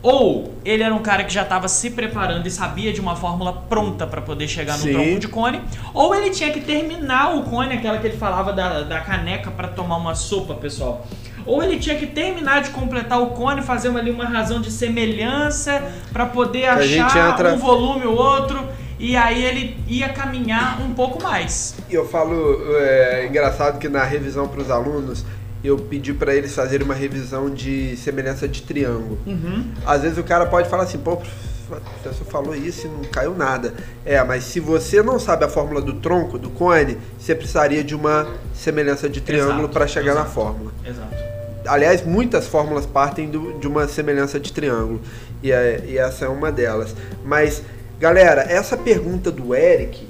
Ou ele era um cara que já estava se preparando e sabia de uma fórmula pronta para poder chegar no
Sim.
tronco de cone, ou ele tinha que terminar o cone, aquela que ele falava da, da caneca para tomar uma sopa, pessoal. Ou ele tinha que terminar de completar o cone, fazer uma, ali uma razão de semelhança para poder
a
achar
entra-
um volume ou outro, e aí ele ia caminhar um pouco mais.
E eu falo, é engraçado que na revisão para os alunos, eu pedi para eles fazerem uma revisão de semelhança de triângulo.
Uhum.
Às vezes o cara pode falar assim, pô, o professor falou isso e não caiu nada. É, mas se você não sabe a fórmula do tronco, do cone, você precisaria de uma semelhança de triângulo para chegar na
exato.
fórmula.
Exato.
Aliás, muitas fórmulas partem do- de uma semelhança de triângulo. E, é- e essa é uma delas. Mas, galera, essa pergunta do Eric,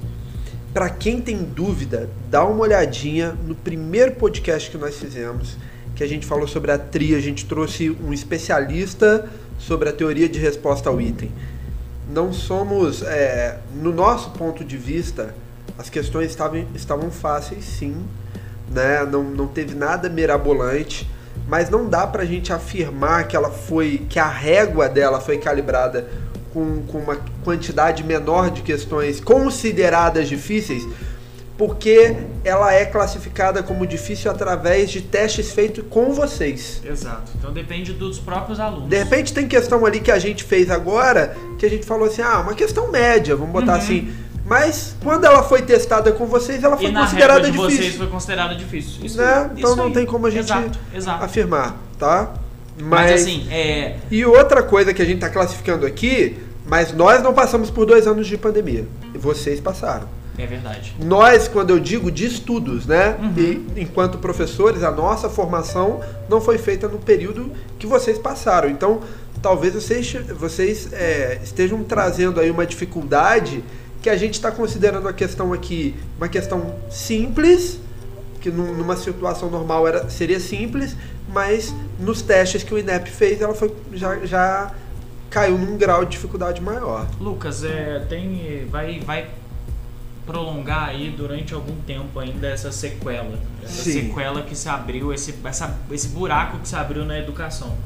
para quem tem dúvida, dá uma olhadinha no primeiro podcast que nós fizemos, que a gente falou sobre a TRI, a gente trouxe um especialista sobre a teoria de resposta ao item. Não somos, é, no nosso ponto de vista, as questões estavam, estavam fáceis, sim, né? Não, não teve nada mirabolante, mas não dá pra gente afirmar que ela foi, que a régua dela foi calibrada com, com uma quantidade menor de questões consideradas difíceis, porque ela é classificada como difícil através de testes feitos com vocês.
Exato. Então depende dos próprios alunos.
De repente tem questão ali que a gente fez agora, que a gente falou assim, ah, uma questão média, vamos botar
Uhum.
assim. Mas quando ela foi testada com vocês, ela foi
e na
considerada
de
difícil.
vocês foi considerada difícil. Isso,
né? Então
isso
não
aí.
tem como a gente
Exato, exato.
afirmar, tá?
Mas, assim, é.
E outra coisa que a gente está classificando aqui, mas nós não passamos por dois anos de pandemia. E vocês passaram.
É verdade.
Nós, quando eu digo de estudos, né?
Uhum.
E enquanto professores, a nossa formação não foi feita no período que vocês passaram. Então, talvez vocês, vocês é, estejam trazendo aí uma dificuldade que a gente está considerando a questão aqui uma questão simples, que num- numa situação normal era, seria simples, mas nos testes que o INEP fez, ela foi, já, já caiu num grau de dificuldade maior.
Lucas, é, tem, vai, vai prolongar aí durante algum tempo ainda essa sequela. Essa
Sim.
sequela que se abriu, esse, essa, esse buraco que se abriu na educação.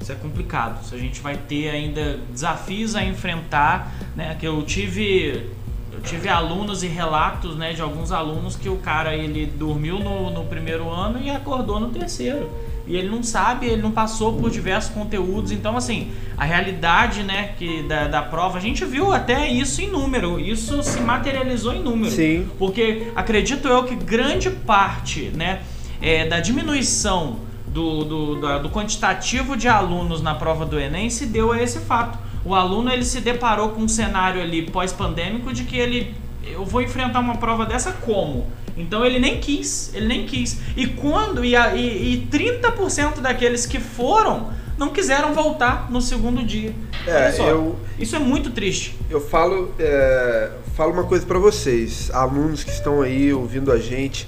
Isso é complicado. Isso a gente vai ter ainda desafios a enfrentar, né? Que eu tive eu tive alunos e relatos, né, de alguns alunos que o cara ele dormiu no, no primeiro ano e acordou no terceiro. E ele não sabe, ele não passou por diversos conteúdos. Então, assim, a realidade, né, que da, da prova, a gente viu até isso em número. Isso se materializou em número.
Sim.
Porque acredito eu que grande parte né, é, da diminuição do, do, da- do quantitativo de alunos na prova do Enem se deu a esse fato. O aluno ele se deparou com um cenário ali pós-pandêmico de que ele eu vou enfrentar uma prova dessa como? Então ele nem quis, ele nem quis. E quando e, a- e, e 30% daqueles que foram não quiseram voltar no segundo dia.
É,
só,
eu-
isso é muito triste.
Eu falo, é, falo uma coisa pra vocês, alunos que estão aí ouvindo a gente.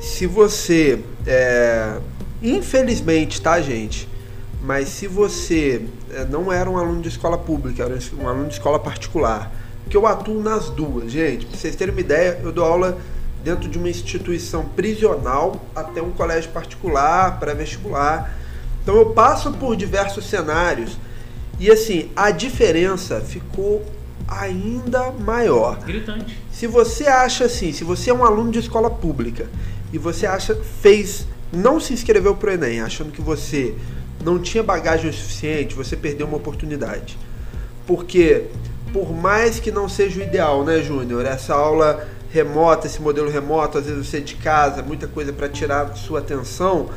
Se você, é, infelizmente, tá, gente? Mas se você é, não era um aluno de escola pública, era um aluno de escola particular, porque eu atuo nas duas, gente. Pra vocês terem uma ideia, eu dou aula dentro de uma instituição prisional até um colégio particular, pré-vestibular. Então eu passo por diversos cenários e assim, a diferença ficou ainda maior.
Gritante.
Se você acha assim, se você é um aluno de escola pública e você acha fez não se inscreveu pro ENEM, achando que você não tinha bagagem o suficiente, você perdeu uma oportunidade. Porque por mais que não seja o ideal, né, Júnior, essa aula remota, esse modelo remoto, às vezes você de casa, muita coisa para tirar sua atenção,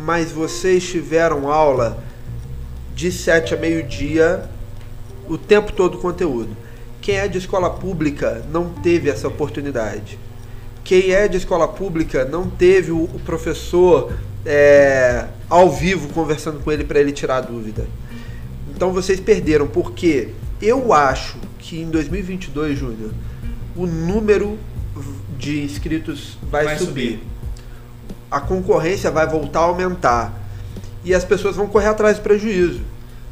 mas vocês tiveram aula de 7 a meio-dia, o tempo todo conteúdo. Quem é de escola pública não teve essa oportunidade. Quem é de escola pública não teve o, professor é, ao vivo conversando com ele para ele tirar a dúvida. Então vocês perderam, porque eu acho que em 2022, Júnior, o número de inscritos vai, vai subir. subir. A concorrência vai voltar a aumentar. E as pessoas vão correr atrás do prejuízo.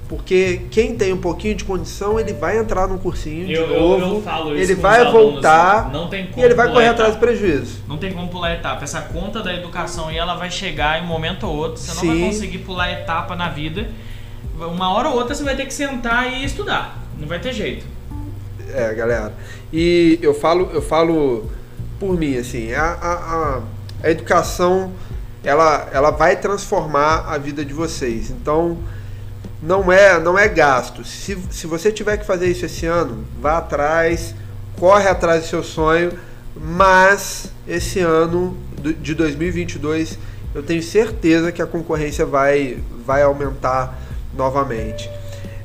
Porque quem tem um pouquinho de condição, ele vai entrar num cursinho
eu,
de novo,
eu, eu
ele vai voltar
e
ele vai correr atrás do prejuízo.
Não tem como pular etapa. Essa conta da educação e ela vai chegar em um momento ou outro. Você Sim. não vai conseguir pular etapa na vida. Uma hora ou outra você vai ter que sentar e estudar. Não vai ter jeito.
É, galera. E eu falo, eu falo por mim, assim, a, a, a, educação ela, ela vai transformar a vida de vocês. Então, não é, não é gasto. Se, se você tiver que fazer isso esse ano, vá atrás, corre atrás do seu sonho, mas esse ano de 2022 eu tenho certeza que a concorrência vai, vai aumentar novamente.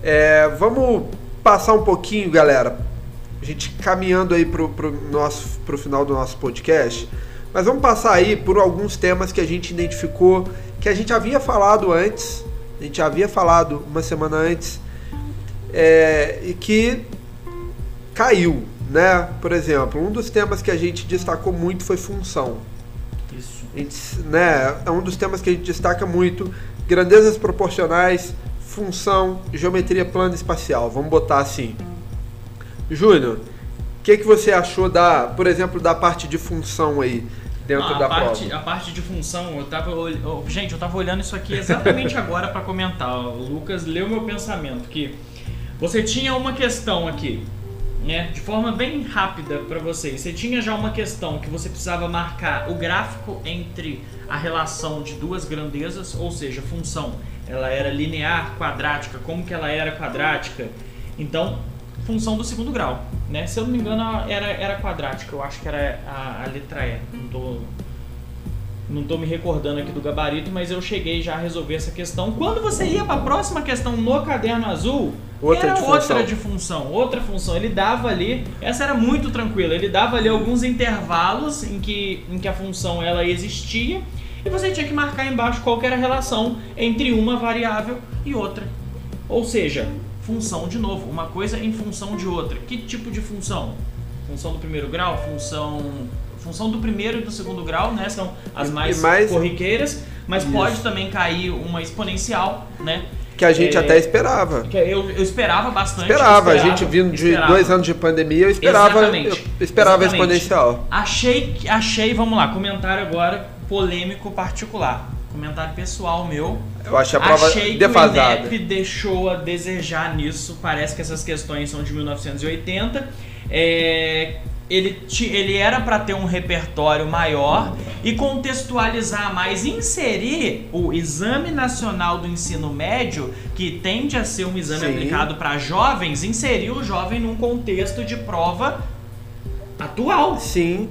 É, vamos passar um pouquinho, galera, a gente caminhando aí pro, pro, nosso, pro final do nosso podcast, mas vamos passar aí por alguns temas que a gente identificou, que a gente havia falado antes, a gente havia falado uma semana antes, é, e que caiu, né? Por exemplo, um dos temas que a gente destacou muito foi função.
Isso.
Gente, né, é um dos temas que a gente destaca muito, grandezas proporcionais, função, geometria plana espacial. Vamos botar assim. Júnior, o que, que você achou da, por exemplo, da parte de função aí dentro
ah,
da
parte,
prova?
A parte de função, eu tava, eu, gente, eu tava olhando isso aqui exatamente agora para comentar. O Lucas leu meu pensamento que você tinha uma questão aqui, né, de forma bem rápida para vocês. Você tinha já uma questão que você precisava marcar o gráfico entre a relação de duas grandezas, ou seja, função, ela era linear, quadrática, como que ela era quadrática. Então, função do segundo grau, né? Se eu não me engano, era, era quadrática, eu acho que era a, a letra E. Não tô, não tô me recordando aqui do gabarito, mas eu cheguei já a resolver essa questão. Quando você ia para a próxima questão no caderno azul, outra era de outra de função, outra função. Ele dava ali, essa era muito tranquila, ele dava ali alguns intervalos em que, em que a função ela existia e você tinha que marcar embaixo qual era a relação entre uma variável e outra. Ou seja, função de novo, uma coisa em função de outra. Que tipo de função? Função do primeiro grau, função função do primeiro e do segundo grau, né? São as mais, mais... corriqueiras, mas Isso. pode também cair uma exponencial, né?
Que a gente é, até esperava.
Que eu, eu esperava bastante.
Esperava, esperava, a gente vindo de esperava. dois anos de pandemia, eu esperava, eu esperava Exatamente. exponencial.
Achei, achei, vamos lá, comentário agora polêmico particular comentário pessoal meu.
Eu achei a prova
achei
defasada.
que o INEP deixou a desejar nisso. Parece que essas questões são de 1980. É, ele, ele era para ter um repertório maior e contextualizar mais, inserir o Exame Nacional do Ensino Médio, que tende a ser um exame Sim. aplicado para jovens, inserir o jovem num contexto de prova atual.
Sim.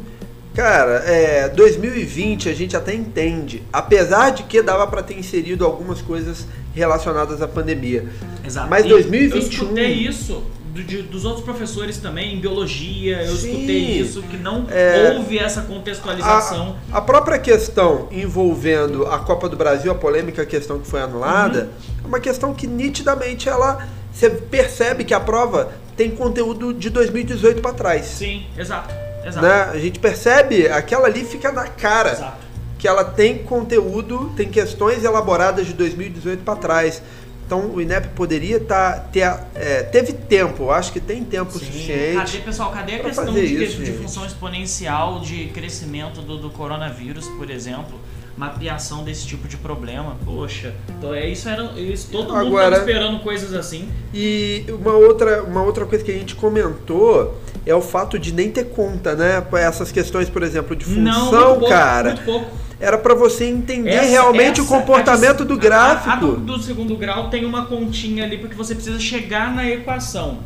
Cara, é, 2020 a gente até entende, apesar de que dava para ter inserido algumas coisas relacionadas à pandemia.
Exato.
Mas 2021 eu
escutei isso de, dos outros professores também em biologia, eu Sim, escutei isso que não é, houve essa contextualização.
A, a, própria questão envolvendo a Copa do Brasil, a polêmica questão que foi anulada, uhum. é uma questão que nitidamente ela você percebe que a prova tem conteúdo de 2018 para trás.
Sim, exato. Exato.
Né? A gente percebe, aquela ali fica na cara.
Exato.
Que ela tem conteúdo, tem questões elaboradas de 2018 para trás. Então o INEP poderia tá, ter. É, teve tempo, eu acho que tem tempo
Sim.
suficiente.
Cadê, pessoal, cadê a questão de,
isso,
de função exponencial de crescimento do, do coronavírus, por exemplo? Mapeação desse tipo de problema. Poxa, então é isso era. Isso, todo mundo
Agora-
estava esperando coisas assim.
E uma outra, uma outra coisa que a gente comentou é o fato de nem ter conta, né? Essas questões, por exemplo, de função,
Não, muito pouco,
cara.
Muito pouco.
Era pra você entender
Essa-
realmente o
essa-
comportamento
a-
do
a-
gráfico.
A, do, do segundo grau tem uma continha ali porque você precisa chegar na equação.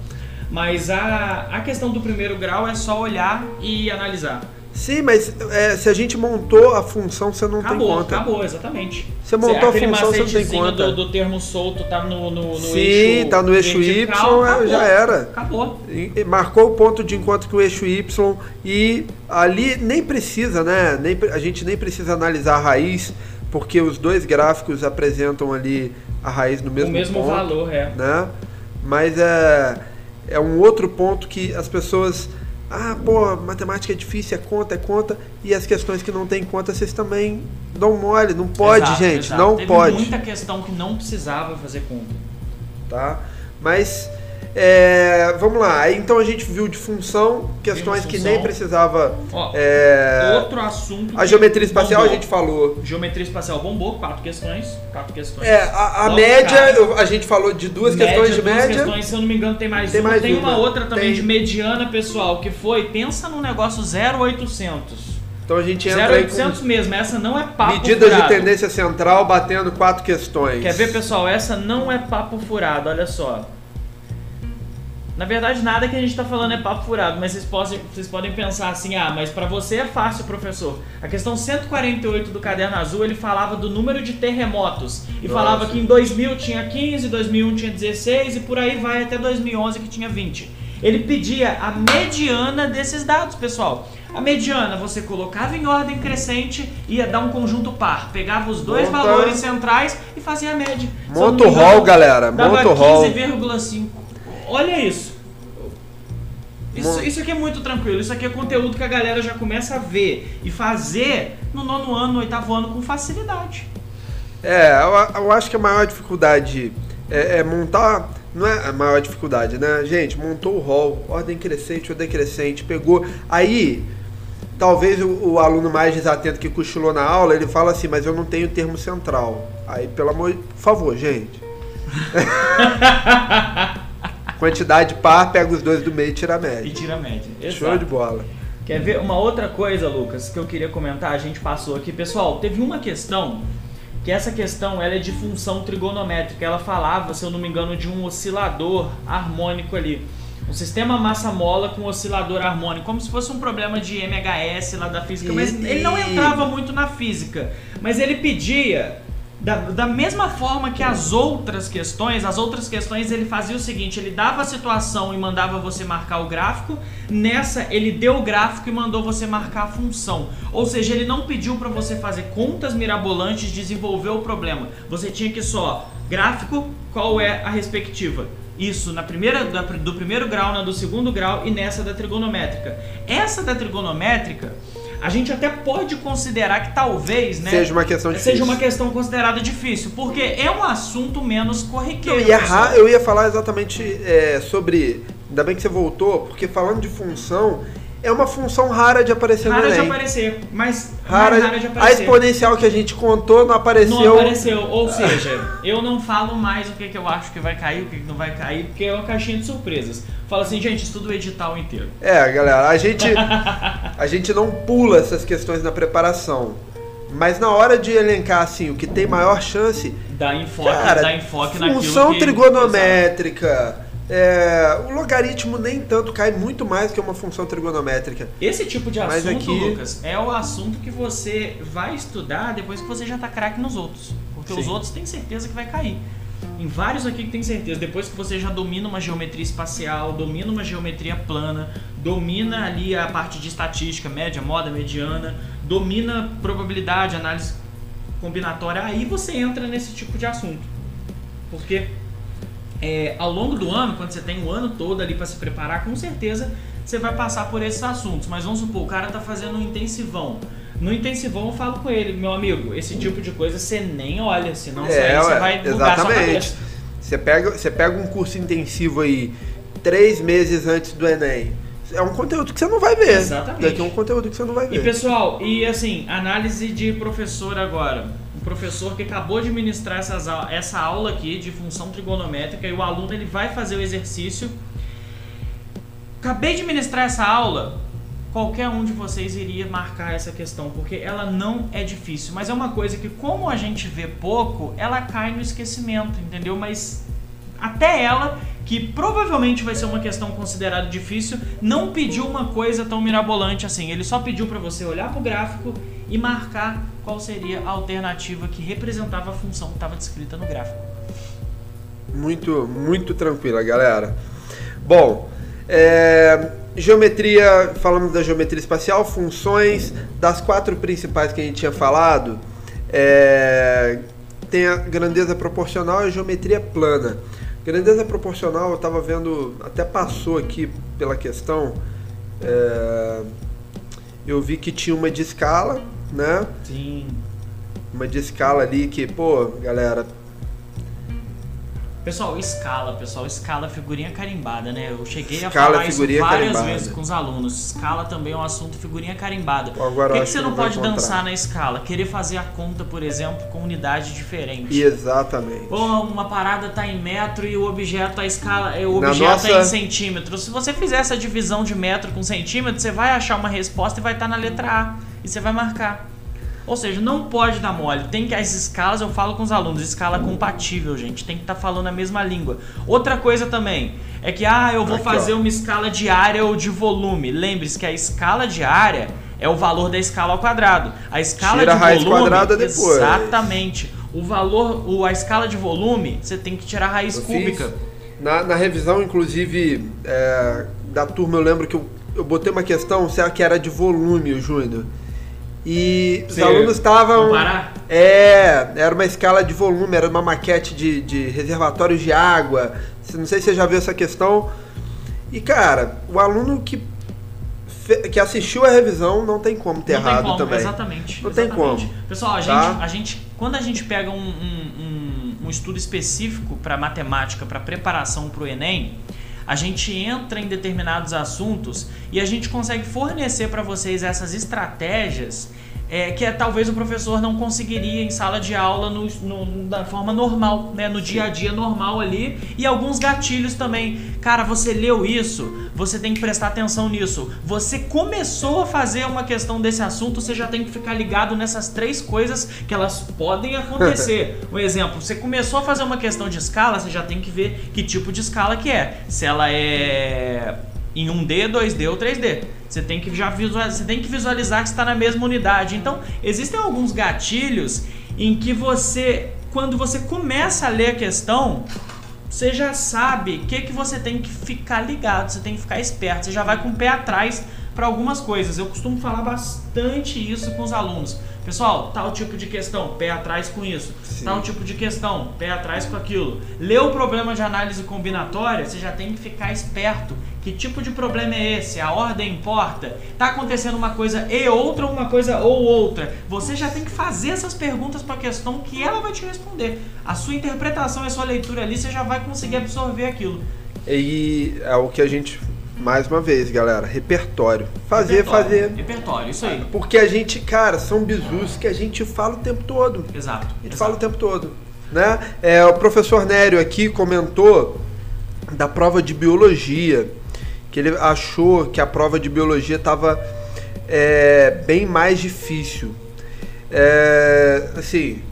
Mas a, a questão do primeiro grau é só olhar e analisar.
Sim, mas é, se a gente montou a função, você não tem
Acabou,
conta.
acabou, exatamente.
Você montou a
Aquele
função, você não tem conta.
Do, do termo solto tá no, no, no
Sim,
eixo
tá no eixo Y,
vertical,
é,
acabou.
já era.
Acabou.
E- Marcou o ponto de encontro com o eixo Y e ali nem precisa, né? Nem, a gente nem precisa analisar a raiz, porque os dois gráficos apresentam ali a raiz no mesmo,
o mesmo
ponto,
valor, é.
né? Mas é, é um outro ponto que as pessoas. Ah, pô, matemática é difícil, é conta, é conta. E as questões que não tem conta, vocês também dão mole. Não pode,
Exato,
gente,
exato.
não
Teve
pode.
muita questão que não precisava fazer conta.
tá? Mas é, vamos lá. Então a gente viu de função questões que
função.
nem precisava.
Ó,
é,
outro assunto.
a
que
geometria espacial a
bombou.
gente falou.
Geometria espacial bombou, quatro questões. Quatro questões.
É, a, a média, eu- a gente falou de duas
média,
questões de
duas
média.
questões, se eu não me engano, tem mais
Tem
uma.
mais
tem uma
uma.
outra também
Tem.
de mediana, pessoal, que foi, pensa num negócio 0,800.
Então a gente entra aí
0,800
com
mesmo, essa não é papo
medidas de
furado.
tendência central batendo quatro questões.
Quer ver, pessoal? Essa não é papo furado, olha só. Na verdade, nada que a gente tá falando é papo furado, mas vocês, podem vocês podem pensar assim, ah, mas pra você é fácil, professor. A questão 148 do Caderno Azul, ele falava do número de terremotos. E
Nossa.
falava que em 2000 tinha 15, 2001 tinha 16 e por aí vai até 2011 que tinha 20. Ele pedia a mediana desses dados, pessoal. A mediana você colocava em ordem crescente, ia dar um conjunto par. Pegava os dois
Monta-
valores centrais e fazia a média.
Monta o galera. Monta o rol.
15,5. Olha isso. Isso, isso aqui é muito tranquilo. Isso aqui é conteúdo que a galera já começa a ver e fazer no nono ano, no oitavo ano com facilidade.
É, eu, eu acho que a maior dificuldade é, é montar. Não é a maior dificuldade, né? Gente, montou o rol, ordem crescente ou decrescente, pegou. Aí, talvez o, o aluno mais desatento que cochilou na aula, ele fala assim, mas eu não tenho termo central. Aí, pelo amor por favor, gente. Quantidade par, pega os dois do meio e tira a
E
média.
tira a média.
Show
Exato.
de bola.
Quer ver uma outra coisa, Lucas, que eu queria comentar? A gente passou aqui. Pessoal, teve uma questão que essa questão ela é de função trigonométrica. Ela falava, se eu não me engano, de um oscilador harmônico ali. Um sistema massa-mola com oscilador harmônico, como se fosse um problema de MHS lá da física, mas
E-
ele não
e-
entrava muito na física. Mas ele pedia, da, da mesma forma que as outras questões, as outras questões ele fazia o seguinte, ele dava a situação e mandava você marcar o gráfico, nessa ele deu o gráfico e mandou você marcar a função. Ou seja, ele não pediu para você fazer contas mirabolantes, desenvolver o problema. Você tinha que só, gráfico, qual é a respectiva? Isso na primeira, da- do primeiro grau, na do segundo grau e nessa da trigonométrica. Essa da trigonométrica, a gente até pode considerar que talvez, né?
Seja uma questão difícil.
seja uma questão considerada difícil, porque é um assunto menos corriqueiro.
Não, e é
pessoal.
ra- eu ia falar exatamente é, sobre. Ainda bem que você voltou, porque falando de função, é uma função rara de aparecer
Rara
no
de
Enem.
aparecer, mas
Rara,
rara de
a
aparecer.
exponencial que a gente contou não apareceu.
Não apareceu, ou seja, eu não falo mais o que, que eu acho que vai cair, o que, que não vai cair, porque é uma caixinha de surpresas. Fala assim, gente, estuda o edital inteiro.
É, galera, a gente, a gente não pula essas questões na preparação. Mas na hora de elencar assim, o que tem maior chance,
Dá enfoque,
cara,
dá enfoque naquilo
função trigonométrica, é, o logaritmo nem tanto cai muito mais que uma função trigonométrica.
Esse tipo de assunto,
aqui-
Lucas, é o assunto que você vai estudar depois que você já tá craque nos outros. Porque os
Sim.
outros tem certeza que vai cair. Em vários aqui que tem certeza, depois que você já domina uma geometria espacial, domina uma geometria plana, domina ali a parte de estatística, média, moda, mediana, domina probabilidade, análise combinatória, aí você entra nesse tipo de assunto. Porque é, ao longo do ano, quando você tem o ano todo ali para se preparar, com certeza você vai passar por esses assuntos. Mas vamos supor, o cara tá fazendo um intensivão. No intensivão eu falo com ele, meu amigo, esse tipo de coisa você nem olha, senão
É,
você
ué,
vai sua
exatamente.
cabeça.
Você pega, você pega um curso intensivo aí três meses antes do Enem. É um conteúdo que você não vai ver.
Exatamente.
Daqui é um conteúdo que você não vai ver.
E pessoal, e assim, análise de professor agora. Professor que acabou de ministrar essas, essa aula aqui de função trigonométrica e o aluno ele vai fazer o exercício. Acabei de ministrar essa aula. Qualquer um de vocês iria marcar essa questão, porque ela não é difícil, mas é uma coisa que, como a gente vê pouco, ela cai no esquecimento, entendeu? Mas até ela, que provavelmente vai ser uma questão considerada difícil, não pediu uma coisa tão mirabolante assim. Ele só pediu para você olhar para o gráfico e marcar qual seria a alternativa que representava a função que estava descrita no gráfico.
Muito, muito tranquila, galera. Bom, é, geometria, falamos da geometria espacial, funções, das quatro principais que a gente tinha falado, é, tem a grandeza proporcional e a geometria plana. Grandeza proporcional, eu estava vendo, até passou aqui pela questão, é, eu vi que tinha uma de escala, né?
Sim.
Uma de escala ali que, pô, galera,
Pessoal, escala, pessoal, escala figurinha carimbada, né? Eu cheguei
Escala,
a falar isso várias
carimbada.
vezes com os alunos. Escala também é um assunto figurinha carimbada.
Pô, agora
Por que, que você não
não
pode
encontrar.
dançar na escala? Querer fazer a conta, por exemplo, com unidade diferente.
exatamente.
Ou uma parada tá em metro e o objeto a escala, é, o
Na
objeto
nossa-
é em centímetros. Se você fizer essa divisão de metro com centímetro, você vai achar uma resposta e vai estar na letra A e você vai marcar. Ou seja, não pode dar mole. Tem que as escalas, eu falo com os alunos, escala compatível, gente. Tem que estar falando a mesma língua. Outra coisa também é que ah, eu vou
Aqui,
fazer
ó.
uma escala de área ou de volume. Lembre-se que a escala de área é o valor da escala ao quadrado. A escala
Tira a
de
raiz
volume,
quadrada depois.
exatamente. O valor, o, a escala de volume, você tem que tirar a raiz
Eu
cúbica.
fiz. Na, na revisão, inclusive, é, da turma, eu lembro que eu, eu botei uma questão, será que era de volume, Júnior? E os
Você
alunos estavam.
comparar?
É, era uma escala de volume, era uma maquete de, de reservatórios de água. Não sei se você já viu essa questão. E, cara, o aluno que, que assistiu a revisão não tem como ter
não
errado
tem como,
também.
exatamente.
Não tem
exatamente.
como,
Pessoal, a gente,
tá?
a gente, quando a gente pega um, um- um- um estudo específico para matemática, para preparação para o Enem, a gente entra em determinados assuntos e a gente consegue fornecer para vocês essas estratégias é, que é, talvez o professor não conseguiria em sala de aula no, no- da forma normal, né? no dia a dia normal ali. E alguns gatilhos também. Cara, você leu isso, você tem que prestar atenção nisso. Você começou a fazer uma questão desse assunto, você já tem que ficar ligado nessas três coisas que elas podem acontecer. Um exemplo, você começou a fazer uma questão de escala, você já tem que ver que tipo de escala que é. Se ela é em 1D, 2D ou 3D. Você tem que já visualizar, você tem que visualizar que está na mesma unidade. Então, existem alguns gatilhos em que você, quando você começa a ler a questão, você já sabe o que, que você tem que ficar ligado, você tem que ficar esperto, você já vai com o pé atrás para algumas coisas. Eu costumo falar bastante isso com os alunos. Pessoal, tal tipo de questão, pé atrás com isso.
Sim.
Tal tipo de questão, pé atrás com aquilo. Leu o problema de análise combinatória, você já tem que ficar esperto. Que tipo de problema é esse? A ordem importa? Tá acontecendo uma coisa e outra, uma coisa ou outra? Você já tem que fazer essas perguntas para a questão que ela vai te responder. A sua interpretação e a sua leitura ali, você já vai conseguir absorver aquilo.
E é o que a gente, mais uma vez, galera, repertório. Fazer,
Repertório.
fazer.
Repertório, isso aí.
Porque a gente, cara, são bizus que a gente fala o tempo todo.
Exato.
A gente
exato.
fala o tempo todo. Né? É, o professor Nério aqui comentou da prova de biologia, que ele achou que a prova de biologia estava bem mais difícil. É, assim,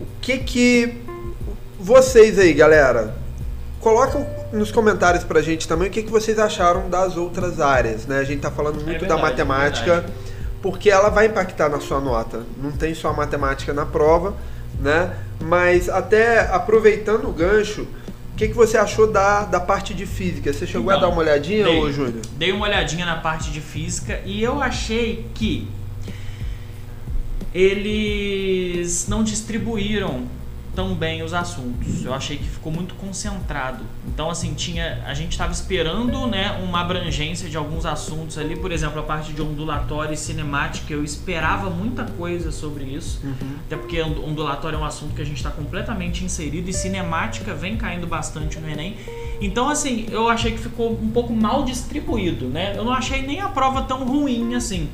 o que que vocês aí, galera, colocam nos comentários pra gente também o que, que vocês acharam das outras áreas, né? A gente tá falando muito da
verdade,
matemática,
verdade.
porque ela vai impactar na sua nota. Não tem só a matemática na prova, né? Mas até aproveitando o gancho, o que, que você achou da, da parte de física? Você chegou a
Então,
dar uma olhadinha,
dei.
ô Júnior?
Dei uma olhadinha na parte de física e eu achei que eles não distribuíram tão bem os assuntos. Eu achei que ficou muito concentrado. Então, assim, tinha. A gente estava esperando né, uma abrangência de alguns assuntos ali, por exemplo, a parte de ondulatória e cinemática. Eu esperava muita coisa sobre isso. Uhum. Até porque ondulatório é um assunto que a gente está completamente inserido e cinemática vem caindo bastante no Enem. Então, assim, eu achei que ficou um pouco mal distribuído, né? Eu não achei nem a prova tão ruim assim.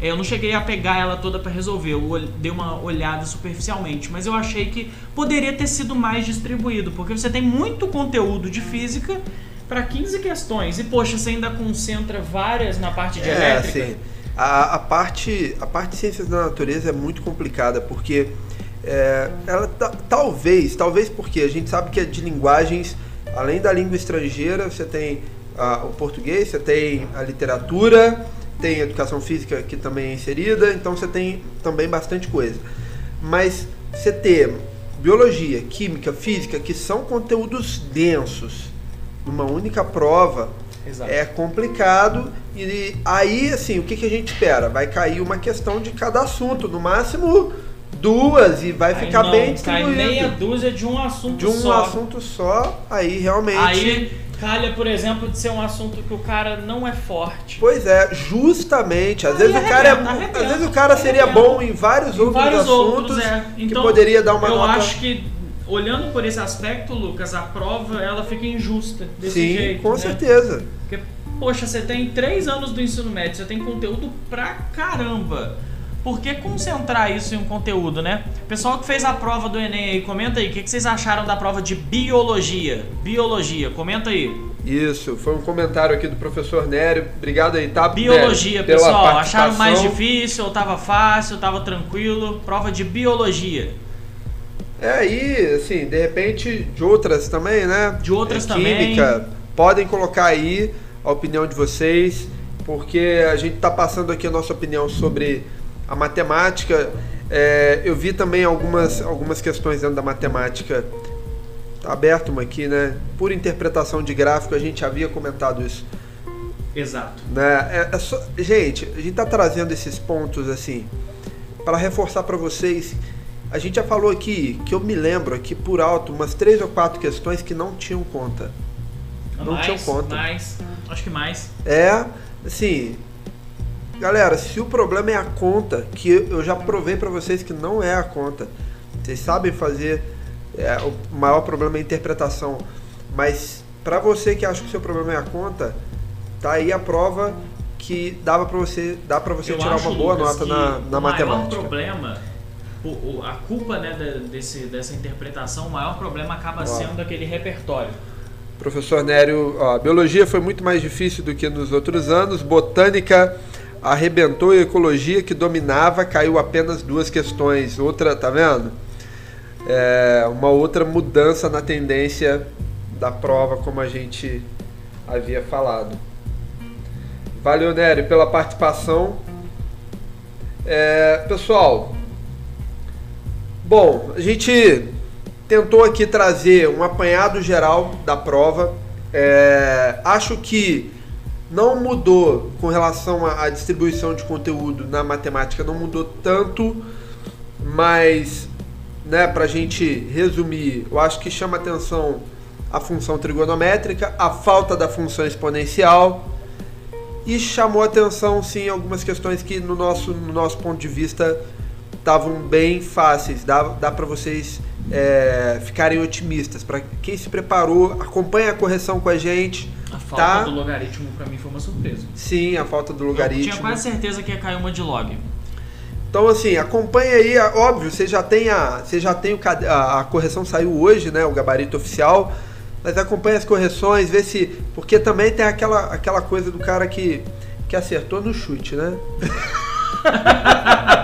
É, eu não cheguei a pegar ela toda para resolver, eu dei uma olhada superficialmente, mas eu achei que poderia ter sido mais distribuído, porque você tem muito conteúdo de física para 15 questões e poxa, você ainda concentra várias na parte de
é,
elétrica.
Sim. A, a, parte, a parte de ciências da natureza é muito complicada, porque é, ela talvez, talvez porque a gente sabe que é de linguagens, além da língua estrangeira, você tem o português, você tem a literatura, tem educação física que também é inserida, então você tem também bastante coisa. Mas você ter biologia, química, física, que são conteúdos densos, numa única prova, Exato. é complicado. E aí, assim, o que, que a gente espera? Vai cair uma questão de cada assunto, no máximo duas, e vai ficar
não,
bem distribuído.
Cai meia dúzia de um assunto
só. De um
só.
assunto só, aí realmente.
Aí calha, por exemplo, de ser um assunto que o cara não é forte.
Pois é, justamente. Às vezes o cara é, arrebenta, às vezes o cara seria bom em vários em outros vários assuntos outros, é. então, que poderia dar uma
eu
nota.
Eu acho que olhando por esse aspecto, Lucas, a prova ela fica injusta desse
Sim,
jeito.
com
né?
certeza.
Porque, poxa, você tem três anos do ensino médio, você tem conteúdo pra caramba. Por que concentrar isso em um conteúdo, né? Pessoal que fez a prova do Enem aí, comenta aí, o que vocês acharam da prova de biologia? Biologia, comenta aí.
Isso, foi um comentário aqui do professor Nério. Obrigado aí, tá?
Biologia, Nério, pessoal. Acharam mais difícil ou tava fácil, tava tranquilo? Prova de biologia.
É aí, assim, de repente, de outras também, né?
De outras
é,
também.
Química. Podem colocar aí a opinião de vocês, porque a gente tá passando aqui a nossa opinião sobre a matemática, é, eu vi também algumas, algumas questões dentro da matemática. Tá aberto uma aqui, né? Por interpretação de gráfico, a gente havia comentado isso.
Exato.
Né? É, é só, gente, a gente está trazendo esses pontos assim para reforçar para vocês. A gente já falou aqui que eu me lembro aqui por alto umas três ou quatro questões que não tinham conta. Não
mais,
tinham conta.
Mais, acho que mais.
É, assim, Galera, se o problema é a conta, que eu já provei para vocês que não é a conta. Vocês sabem fazer, é, o maior problema é a interpretação. Mas para você que acha que o seu problema é a conta, tá aí a prova que dava para você, dá para você
eu
tirar
acho,
uma boa
Lucas,
nota na, na
o
matemática.
O problema, o, a culpa né, desse, dessa interpretação, o maior problema acaba Ó. sendo aquele repertório.
Professor Nério, ó, biologia foi muito mais difícil do que nos outros anos, botânica arrebentou a ecologia que dominava, caiu apenas duas questões. Outra, tá vendo? É, uma outra mudança na tendência da prova, como a gente havia falado. Valeu, Nery, pela participação. É, pessoal, bom, a gente tentou aqui trazer um apanhado geral da prova. É, acho que não mudou com relação à distribuição de conteúdo na matemática, não mudou tanto, mas, né, para a gente resumir, eu acho que chama atenção a função trigonométrica, a falta da função exponencial e chamou atenção, sim, algumas questões que, no nosso, no nosso ponto de vista, estavam bem fáceis. Dá, dá para vocês é, ficarem otimistas. Para quem se preparou, acompanha a correção com a gente
a falta tá? do logaritmo para mim foi uma surpresa.
Sim, a falta do logaritmo. Eu
tinha quase certeza que ia cair uma de log.
Então assim, acompanha aí, óbvio, você já tem a, você já tem o, a, a correção saiu hoje, né, o gabarito oficial, mas acompanha as correções, vê se, porque também tem aquela, aquela coisa do cara que que acertou no chute, né?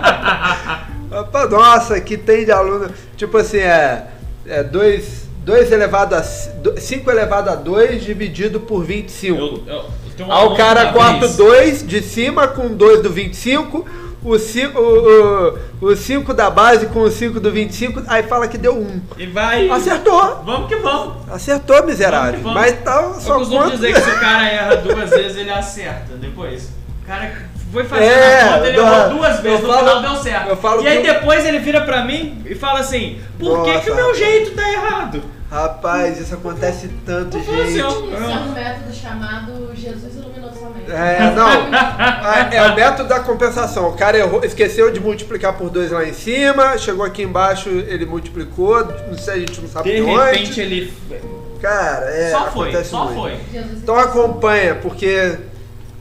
Nossa, que tem de aluno, tipo assim, é, é dois 2 elevado a 5 elevado a 2 dividido por 25. Eu, eu, eu Aí o cara corta 2 de cima com 2 do 25, o 5 o, o, 5 da base com o 5 do 25, aí fala que deu 1. Um.
E vai.
Acertou!
Vamos que vamos!
Acertou, miserável. Vamos vamos. Mas tá
só Eu costumo conta... dizer que se o cara erra duas vezes, ele acerta depois. cara foi fazer
É,
a conta, ele errou duas vezes, no
falo-
final deu certo.
eu falo
e aí
eu-
depois ele vira pra mim e fala assim, por que, que o
Nossa.
meu jeito tá errado?
Rapaz, isso acontece tanto,
Eu assim,
gente.
Isso é um método chamado Jesus iluminou sua mente.
É, não. É, é o método da compensação. O cara errou, esqueceu de multiplicar por dois lá em cima, chegou aqui embaixo, ele multiplicou, não sei, a gente não sabe
De
de
repente
onde.
ele.
Cara, é.
só foi,
acontece
só
muito.
foi.
Então acompanha, porque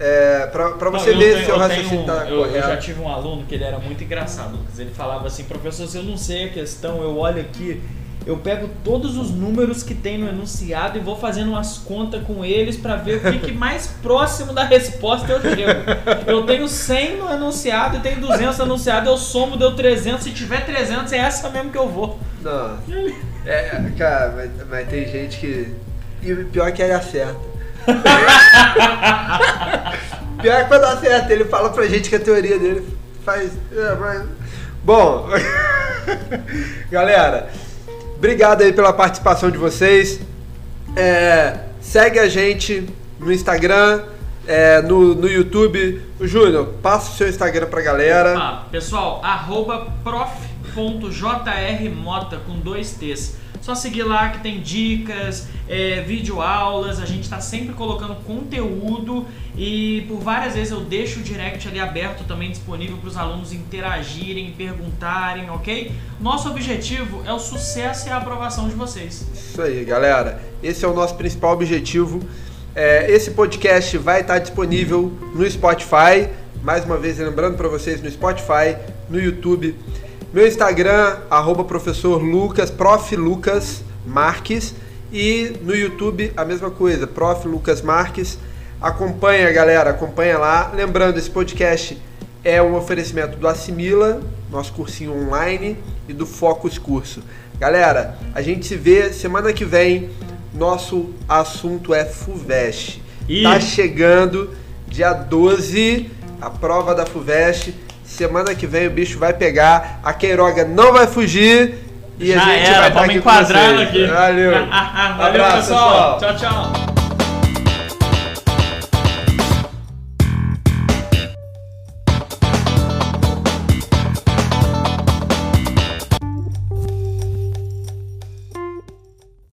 é, pra, pra você
Não,
ver se
tenho-
seu
eu
raciocínio
tenho-
tá
eu, eu já
correto.
tive um aluno que ele era muito engraçado, Lucas. Ele falava assim, professor, se eu não sei a questão, eu olho aqui, eu pego todos os números que tem no enunciado e vou fazendo umas contas com eles pra ver o que, que mais próximo da resposta eu chego. Eu tenho 100 no enunciado e tenho 200 no enunciado, eu somo, deu 300, se tiver 300 é essa mesmo que eu vou.
Não. É, cara, mas, mas tem gente que. E o pior é que ele acerta. Pior é quando acerta, ele fala pra gente que a teoria dele faz. é, Bom, galera, obrigado aí pela participação de vocês. É, segue a gente no Instagram, é, no, no YouTube. Júnior, passa o seu Instagram pra galera.
Ah, pessoal, arroba prof.jrmota com dois T's. Só seguir lá que tem dicas, é, vídeo aulas, a gente está sempre colocando conteúdo e por várias vezes eu deixo o direct ali aberto também disponível para os alunos interagirem, perguntarem, ok? Nosso objetivo é o sucesso e a aprovação de vocês.
Isso aí, galera. Esse é o nosso principal objetivo. É, esse podcast vai estar disponível no Spotify. Mais uma vez, lembrando para vocês, no Spotify, no YouTube. Meu Instagram, arroba professor Lucas, prof. Lucas Marques. E no YouTube, a mesma coisa, prof. Lucas Marques. Acompanha, galera, acompanha lá. Lembrando, esse podcast é um oferecimento do Assimila, nosso cursinho online, e do Focus Curso. Galera, a gente se vê semana que vem. Nosso assunto é FUVEST.
Ih.
Tá chegando dia 12, a prova da FUVEST. Semana que vem o bicho vai pegar, a Queiroga não vai fugir e
Já
a gente
era,
vai estar aqui com
enquadrar
vocês.
aqui.
Valeu.
Valeu,
Abraço,
pessoal.
pessoal.
Tchau, tchau.